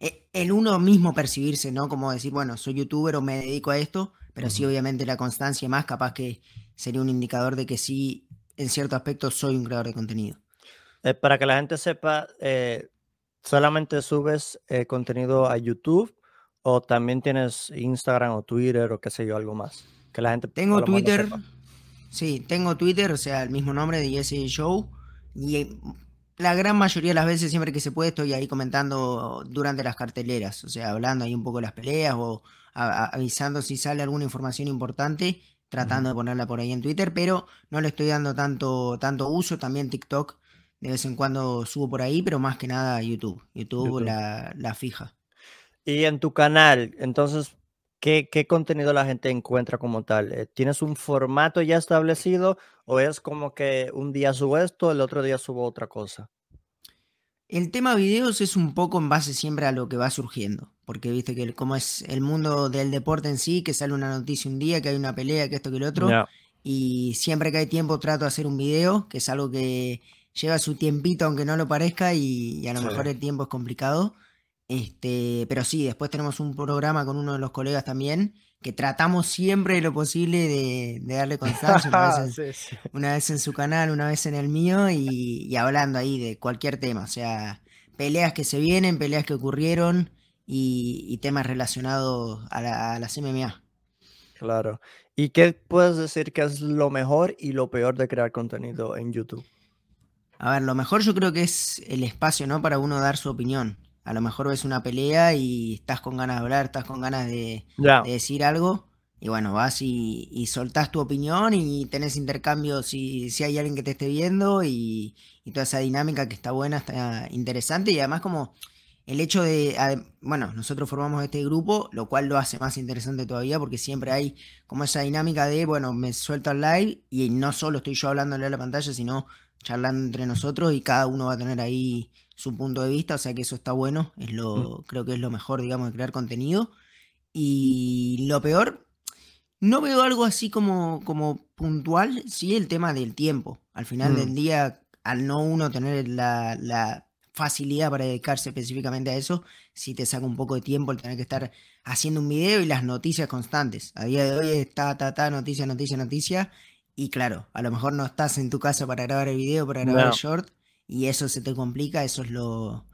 e, El uno mismo percibirse, ¿no? Como decir, bueno, soy youtuber o me dedico a esto, pero sí obviamente la constancia más capaz que sería un indicador de que sí, en cierto aspecto, soy un creador de contenido. Eh, para que la gente sepa, eh, ¿solamente subes eh, contenido a YouTube o también tienes Instagram o Twitter o qué sé yo, algo más? Que la gente Tengo Twitter, sí, tengo Twitter, o sea, el mismo nombre de ese Show. Y la gran mayoría de las veces, siempre que se puede, estoy ahí comentando durante las carteleras, o sea, hablando ahí un poco de las peleas o avisando si sale alguna información importante, tratando de ponerla por ahí en Twitter, pero no le estoy dando tanto, tanto uso. También TikTok de vez en cuando subo por ahí, pero más que nada YouTube. YouTube, La, fija. Y en tu canal, entonces, ¿qué, contenido la gente encuentra como tal? Eh, ¿Tienes un formato ya establecido o es como que un día subo esto, el otro día subo otra cosa? El tema videos es un poco en base siempre a lo que va surgiendo, porque viste que como es el mundo del deporte en sí, que sale una noticia un día, que hay una pelea, que esto, que el otro, y siempre que hay tiempo trato de hacer un video, que es algo que lleva su tiempito, aunque no lo parezca, y, a lo mejor el tiempo es complicado. Este, pero sí, después tenemos un programa con uno de los colegas también, que tratamos siempre lo posible de, darle constancia, *laughs* una vez, en, su canal, una vez en el mío, y, hablando ahí de cualquier tema, o sea, peleas que se vienen, peleas que ocurrieron y, temas relacionados a, la, a las MMA. Claro. ¿Y qué puedes decir que es lo mejor y lo peor de crear contenido en YouTube? A ver, lo mejor yo creo que es el espacio, ¿no? Para uno dar su opinión. A lo mejor ves una pelea y estás con ganas de hablar, estás con ganas de, decir algo. Y bueno, vas y, y, soltás tu opinión y tenés intercambio si, si hay alguien que te esté viendo y, toda esa dinámica que está buena, está interesante. Y además como el hecho de, bueno, nosotros formamos este grupo, lo cual lo hace más interesante todavía porque siempre hay como esa dinámica de, bueno, me suelto al live y no solo estoy yo hablándole a la pantalla, sino charlando entre nosotros y cada uno va a tener ahí su punto de vista, o sea que eso está bueno, es lo, mm. creo que es lo mejor, digamos, de crear contenido. Y lo peor, no veo algo así como, como puntual, sí el tema del tiempo. Al final del mm. día, al no uno tener la, la, facilidad para dedicarse específicamente a eso, sí te saca un poco de tiempo el tener que estar haciendo un video y las noticias constantes. A día de hoy está, ta, ta, noticia, noticia, noticia, y claro, a lo mejor no estás en tu casa para grabar el video, para grabar el short, y eso se te complica, eso es lo,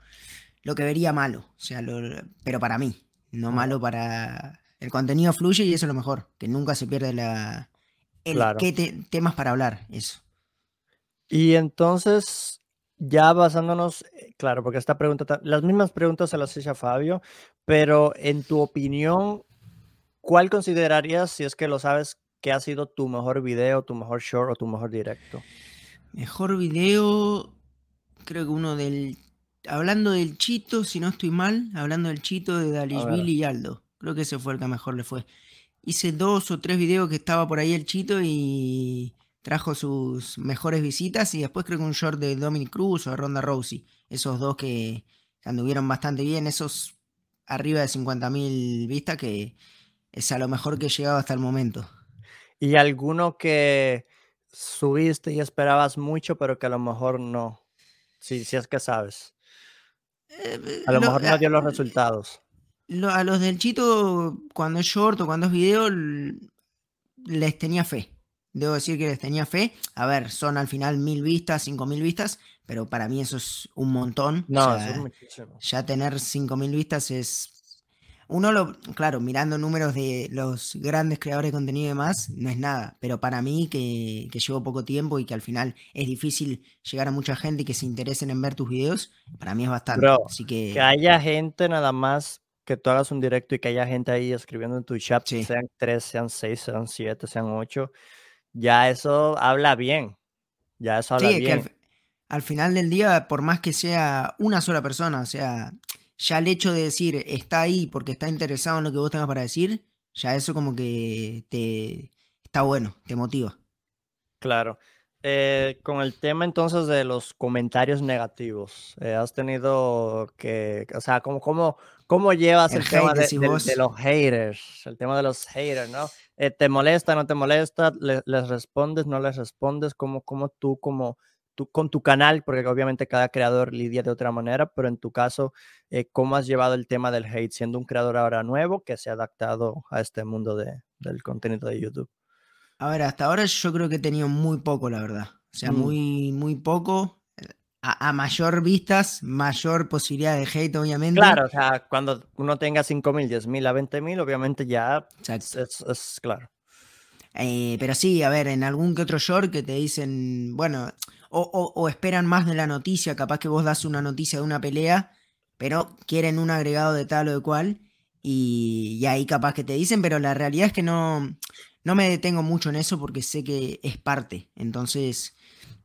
lo que vería malo. O sea, pero para mí, no malo para. El contenido fluye y eso es lo mejor, que nunca se pierde la. El qué temas para hablar, eso. Y entonces, ya basándonos, eh, claro, porque esta pregunta, las mismas preguntas se las hice a Fabio, pero en tu opinión, ¿cuál considerarías, si es que lo sabes, ¿Qué ha sido tu mejor video, tu mejor short o tu mejor directo? Mejor video, creo que uno del... Hablando del Chito, si no estoy mal, hablando del Chito de Dalishvili y Aldo. Creo que ese fue el que mejor le fue. Hice dos o tres videos que estaba por ahí el Chito y trajo sus mejores visitas y después creo que un short de Dominic Cruz o de Ronda Rousey. Esos dos que anduvieron bastante bien, esos arriba de 50.000 vistas que es a lo mejor que he llegado hasta el momento. Y alguno que subiste y esperabas mucho, pero que a lo mejor no. Si, si es que sabes. Eh, a lo, mejor no dio los resultados. a los del Chito, cuando es short o cuando es video, les tenía fe. Debo decir que les tenía fe. A ver, son al final mil vistas, cinco mil vistas, pero para mí eso es un montón. No, Ya tener cinco mil vistas es uno lo, claro, mirando números de los grandes creadores de contenido y demás, no es nada. Pero para mí, que, llevo poco tiempo y que al final es difícil llegar a mucha gente y que se interesen en ver tus videos, para mí es bastante. Así que... que haya gente nada más que tú hagas un directo y que haya gente ahí escribiendo en tu chat, sean tres, sean seis, sean siete, sean ocho, ya eso habla bien. Ya eso habla bien. Que al final del día, por más que sea una sola persona, o sea, ya el hecho de decir está ahí porque está interesado en lo que vos tengas para decir, ya eso como que te está bueno, te motiva. Claro. Eh, con el tema entonces de los comentarios negativos, eh, has tenido que, o sea, ¿cómo, cómo, cómo llevas el, tema de, los haters? El tema de los haters, ¿no? Eh, ¿Te molesta, no te molesta? ¿Les, respondes, no les respondes? ¿Cómo, cómo tú, como tú con tu canal, porque obviamente cada creador lidia de otra manera, pero en tu caso, ¿cómo has llevado el tema del hate siendo un creador ahora nuevo que se ha adaptado a este mundo de, del contenido de YouTube? A ver, hasta ahora yo creo que he tenido muy poco, la verdad. O sea, mm. muy, muy poco. A, mayor vistas, mayor posibilidad de hate, obviamente. Claro, o sea, cuando uno tenga 5.000, 10.000 a 20.000, obviamente ya es, claro. Eh, pero sí, a ver, en algún que otro short que te dicen, bueno, o, esperan más de la noticia, capaz que vos das una noticia de una pelea, pero quieren un agregado de tal o de cual, y, y ahí capaz que te dicen, pero la realidad es que no, no me detengo mucho en eso porque sé que es parte. Entonces,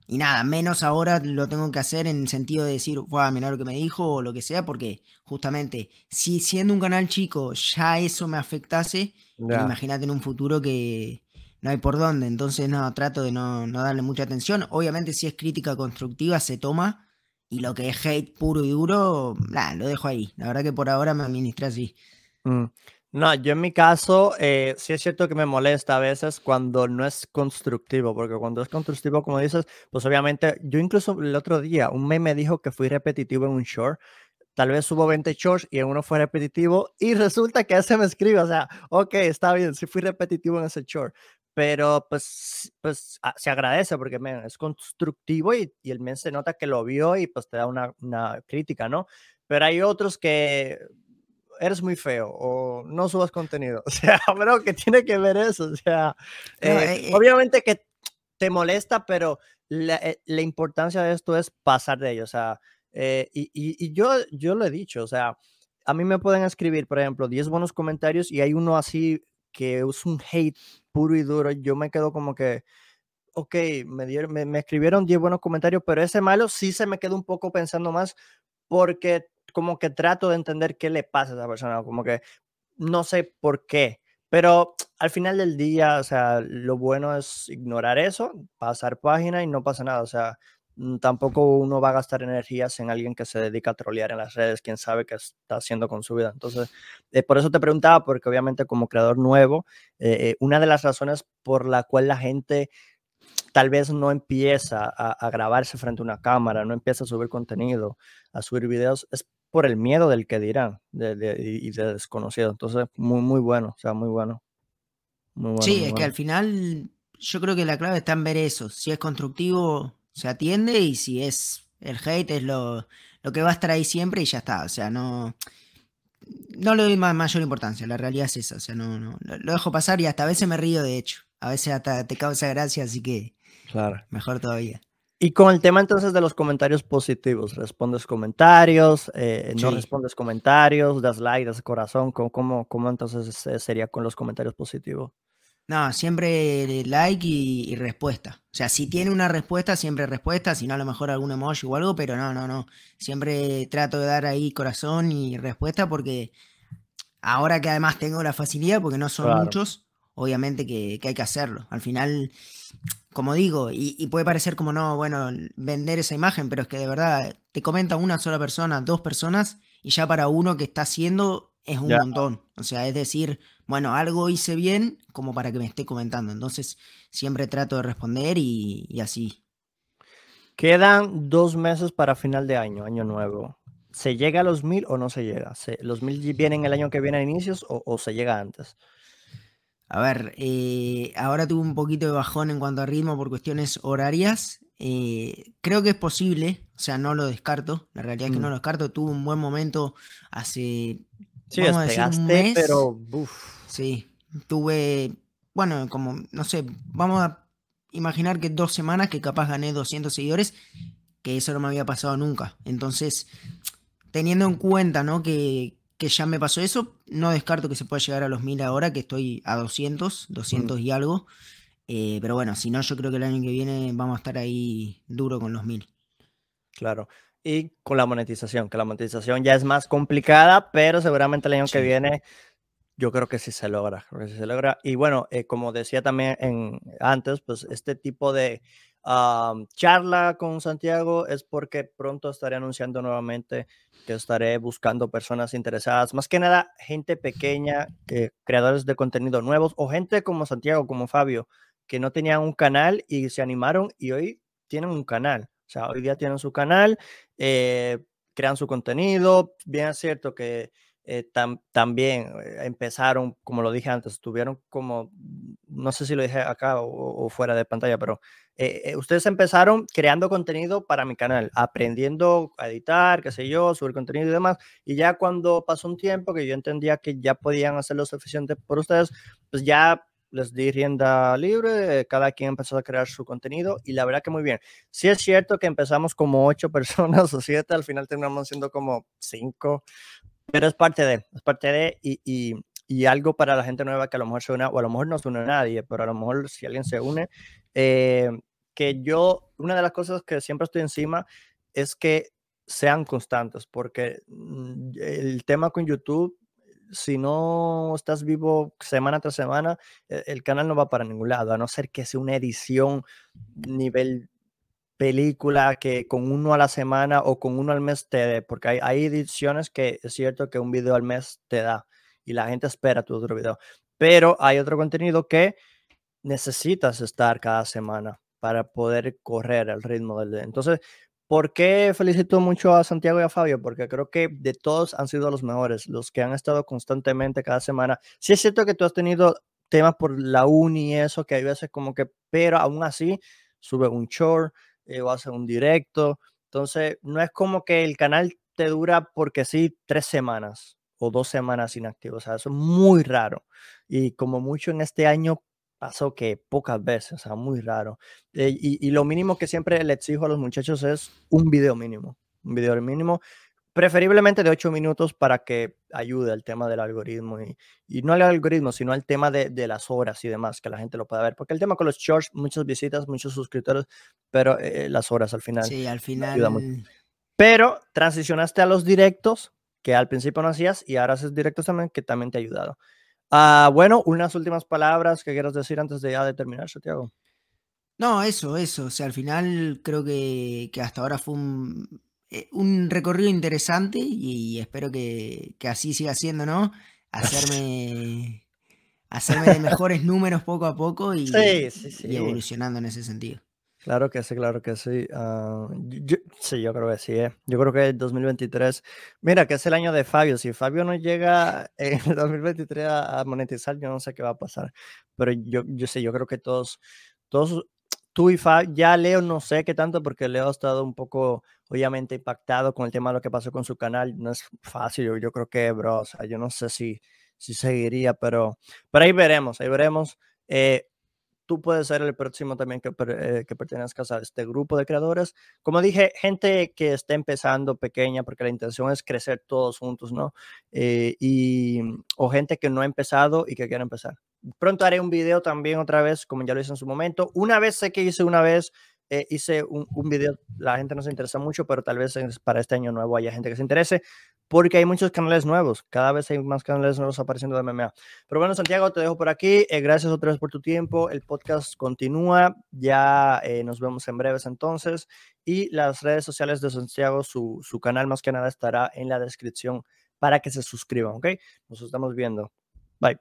y nada, menos ahora lo tengo que hacer en el sentido de decir, a mirar lo que me dijo o lo que sea, porque justamente, si siendo un canal chico ya eso me afectase, imagínate en un futuro que no hay por dónde. Entonces, no, trato de no, darle mucha atención. Obviamente, si es crítica constructiva, se toma. Y lo que es hate puro y duro, lo dejo ahí. La verdad que por ahora me administré así. Mm. No, yo en mi caso, eh, sí es cierto que me molesta a veces cuando no es constructivo, porque cuando es constructivo, como dices, pues obviamente, yo incluso el otro día, un meme dijo que fui repetitivo en un short, tal vez subo 20 shorts y en uno fue repetitivo y resulta que ese me escribe, o sea, ok, está bien, sí fui repetitivo en ese short, pero pues, pues ah, se agradece porque es constructivo y, y, el men se nota que lo vio y pues te da una, una crítica, ¿no? Pero hay otros que eres muy feo o no subas contenido. *laughs* O sea, pero que tiene que ver eso. O sea, eh, eh, eh. obviamente que te molesta, pero la, la, importancia de esto es pasar de ello. O sea, y, y, yo, yo lo he dicho, o sea, a mí me pueden escribir, por ejemplo, 10 buenos comentarios y hay uno así que es un hate puro y duro. Yo me quedo como que, ok, me, dieron, me, me escribieron 10 buenos comentarios, pero ese malo sí se me quedó un poco pensando más porque como que trato de entender qué le pasa a esa persona, como que no sé por qué, pero al final del día, o sea, lo bueno es ignorar eso, pasar página y no pasa nada, o sea, tampoco uno va a gastar energías en alguien que se dedica a trolear en las redes, quién sabe qué está haciendo con su vida. Entonces, eh, por eso te preguntaba, porque obviamente como creador nuevo, eh, eh, una de las razones por la cual la gente tal vez no empieza a, a, grabarse frente a una cámara, no empieza a subir contenido, a subir videos, es por el miedo del que dirán de, y de desconocido. Entonces, muy, muy bueno, o sea, muy bueno. sí, es que al final yo creo que la clave está en ver eso. Si es constructivo, se atiende y si es el hate es lo, lo que va a estar ahí siempre y ya está. O sea, no, no le doy mayor importancia. La realidad es esa. O sea, no, no, lo dejo pasar y hasta a veces me río de hecho. A veces hasta te causa gracia, así que claro. mejor todavía. Y con el tema entonces de los comentarios positivos, respondes comentarios, eh, no respondes comentarios, das like, das corazón, ¿cómo, cómo, entonces sería con los comentarios positivos? No, siempre like y, respuesta. O sea, si tiene una respuesta, siempre respuesta, si no a lo mejor algún emoji o algo, pero no, no, no. Siempre trato de dar ahí corazón y respuesta porque ahora que además tengo la facilidad, porque no son muchos, obviamente que, que hay que hacerlo. Al final como digo, y, puede parecer como no, bueno, vender esa imagen, pero es que de verdad te comenta una sola persona, dos personas, y ya para uno que está haciendo es un montón. O sea, es decir, bueno, algo hice bien como para que me esté comentando. Entonces, siempre trato de responder y, así. Quedan dos meses para final de año, año nuevo. ¿Se llega a los mil o no se llega? ¿Los mil vienen el año que viene a inicios o se llega antes? A ver, eh, ahora tuve un poquito de bajón en cuanto a ritmo por cuestiones horarias. Eh, creo que es posible, o sea, no lo descarto. La realidad es que no mm. lo descarto. Tuve un buen momento hace. Sí, vamos a decir, un mes. pero. Sí, tuve. Bueno, como, no sé, vamos a imaginar que dos semanas que capaz gané 200 seguidores, que eso no me había pasado nunca. Entonces, teniendo en cuenta, ¿no? Que, que ya me pasó eso. No descarto que se pueda llegar a los 1000 ahora, que estoy a 200, 200 y algo. Eh, pero bueno, si no, yo creo que el año que viene vamos a estar ahí duro con los 1000. Claro. Y con la monetización, que la monetización ya es más complicada, pero seguramente el año que viene yo creo que sí se logra, creo que sí se logra. Y bueno, eh, como decía también en, antes, pues este tipo de charla con Santiago es porque pronto estaré anunciando nuevamente que estaré buscando personas interesadas, más que nada gente pequeña, eh, creadores de contenido nuevos o gente como Santiago, como Fabio, que no tenían un canal y se animaron y hoy tienen un canal. O sea, hoy día tienen su canal, eh, crean su contenido. Bien es cierto que eh, también empezaron, como lo dije antes, tuvieron como, no sé si lo dije acá o fuera de pantalla, pero eh, eh, ustedes empezaron creando contenido para mi canal, aprendiendo a editar, qué sé yo, subir contenido y demás. Y ya cuando pasó un tiempo que yo entendía que ya podían hacer lo suficiente por ustedes, pues ya les di rienda libre, cada quien empezó a crear su contenido y la verdad que muy bien. Sí es cierto que empezamos como ocho *laughs* personas o siete, al final terminamos siendo como cinco, pero es parte de, es parte de y, y, y algo para la gente nueva que a lo mejor se une, o a lo mejor no se une a nadie, pero a lo mejor si alguien se une, eh, que yo, una de las cosas que siempre estoy encima es que sean constantes, porque mm, el tema con YouTube, si no estás vivo semana tras semana, e, el canal no va para ningún lado, a no ser que sea una edición nivel película que con uno a la semana o con uno al mes te dé, porque hay, hay ediciones que es cierto que un video al mes te da y la gente espera tu otro video, pero hay otro contenido que necesitas estar cada semana para poder correr al ritmo del... Entonces, ¿por qué felicito mucho a Santiago y a Fabio? Porque creo que de todos han sido los mejores, los que han estado constantemente cada semana. Sí es cierto que tú has tenido temas por la uni y eso, que hay veces como que, pero aún así, sube un short eh, o hace un directo. Entonces, no es como que el canal te dura porque sí tres semanas o dos semanas inactivo. O sea, eso es muy raro. Y como mucho en este año pasó que pocas veces, o sea, muy raro. Eh, y, y, lo mínimo que siempre le exijo a los muchachos es un video mínimo, un video mínimo, preferiblemente de ocho minutos para que ayude al tema del algoritmo y, y no al algoritmo, sino al tema de, de, las horas y demás, que la gente lo pueda ver. Porque el tema con los shorts, muchas visitas, muchos suscriptores, pero eh, las horas al final. Sí, al final. Pero transicionaste a los directos, que al principio no hacías, y ahora haces directos también, que también te ha ayudado. Ah, bueno, unas últimas palabras que quieras decir antes de ya de terminar, Santiago. No, eso, eso. O sea, al final creo que, hasta ahora fue un, eh, un recorrido interesante y, espero que, así siga siendo, ¿no? Hacerme, *laughs* hacerme de mejores números poco a poco y evolucionando en ese sentido. Claro que sí, claro que sí. Ah, yo, sí, yo creo que sí. ¿eh? Yo creo que el 2023, mira que es el año de Fabio. Si Fabio no llega *laughs* en el 2023 a, monetizar, yo no sé qué va a pasar. Pero yo, yo sé, yo creo que todos, todos, tú y Fabio, ya Leo no sé qué tanto porque Leo ha estado un poco, obviamente, impactado con el tema de lo que pasó con su canal. No es fácil, yo, yo creo que, bro, o sea, yo no sé si, si seguiría, pero, pero ahí veremos, ahí veremos. Eh, tú puedes ser el próximo también que, eh, que pertenezcas a este grupo de creadores. Como dije, gente que esté empezando pequeña, porque la intención es crecer todos juntos, ¿no? Eh, y, o gente que no ha empezado y que quiere empezar. Pronto haré un video también otra vez, como ya lo hice en su momento. Una vez sé que hice una vez, eh, hice un, un, video, la gente no se interesa mucho, pero tal vez para este año nuevo haya gente que se interese porque hay muchos canales nuevos, cada vez hay más canales nuevos apareciendo de MMA. Pero bueno, Santiago, te dejo por aquí. Eh, gracias otra vez por tu tiempo. El podcast continúa. Ya eh, nos vemos en breves entonces. Y las redes sociales de Santiago, su, su canal más que nada estará en la descripción para que se suscriban, ¿ok? Nos estamos viendo. Bye.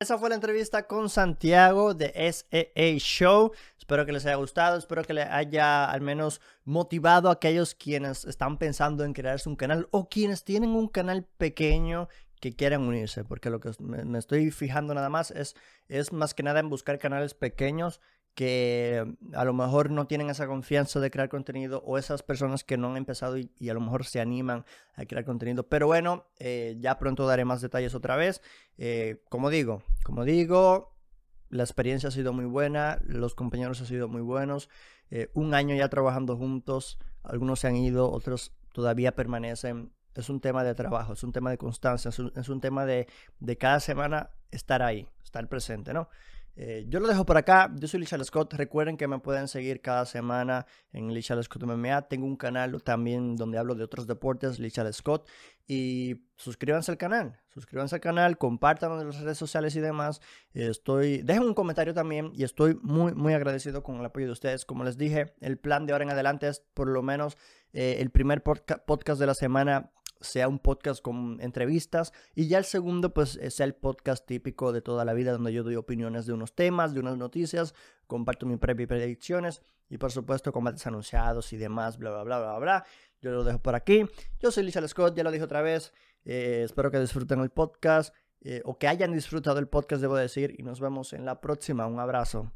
Esa fue la entrevista con Santiago de SEA Show. Espero que les haya gustado, espero que les haya al menos motivado a aquellos quienes están pensando en crearse un canal o quienes tienen un canal pequeño que quieran unirse, porque lo que me, estoy fijando nada más es, es más que nada en buscar canales pequeños que a lo mejor no tienen esa confianza de crear contenido o esas personas que no han empezado y, a lo mejor se animan a crear contenido. Pero bueno, eh, ya pronto daré más detalles otra vez. Eh, como digo, como digo, la experiencia ha sido muy buena, los compañeros han sido muy buenos. Eh, un año ya trabajando juntos, algunos se han ido, otros todavía permanecen. Es un tema de trabajo, es un tema de constancia, es un, es un tema de, de cada semana estar ahí, estar presente, ¿no? Eh, yo lo dejo por acá. Yo soy Lichal Scott. Recuerden que me pueden seguir cada semana en Lichal Scott MMA. Tengo un canal también donde hablo de otros deportes, Lichal Scott. Y suscríbanse al canal. Suscríbanse al canal, compartan en las redes sociales y demás. Estoy, dejen un comentario también y estoy muy, muy agradecido con el apoyo de ustedes. Como les dije, el plan de ahora en adelante es por lo menos eh, el primer podcast de la semana sea un podcast con entrevistas y ya el segundo pues sea el podcast típico de toda la vida donde yo doy opiniones de unos temas, de unas noticias, comparto mis predicciones y por supuesto combates anunciados y demás, bla, bla, bla, bla, bla. Yo lo dejo por aquí. Yo soy Lisa Scott, ya lo dije otra vez. Eh, espero que disfruten el podcast eh, o que hayan disfrutado el podcast, debo decir, y nos vemos en la próxima. Un abrazo.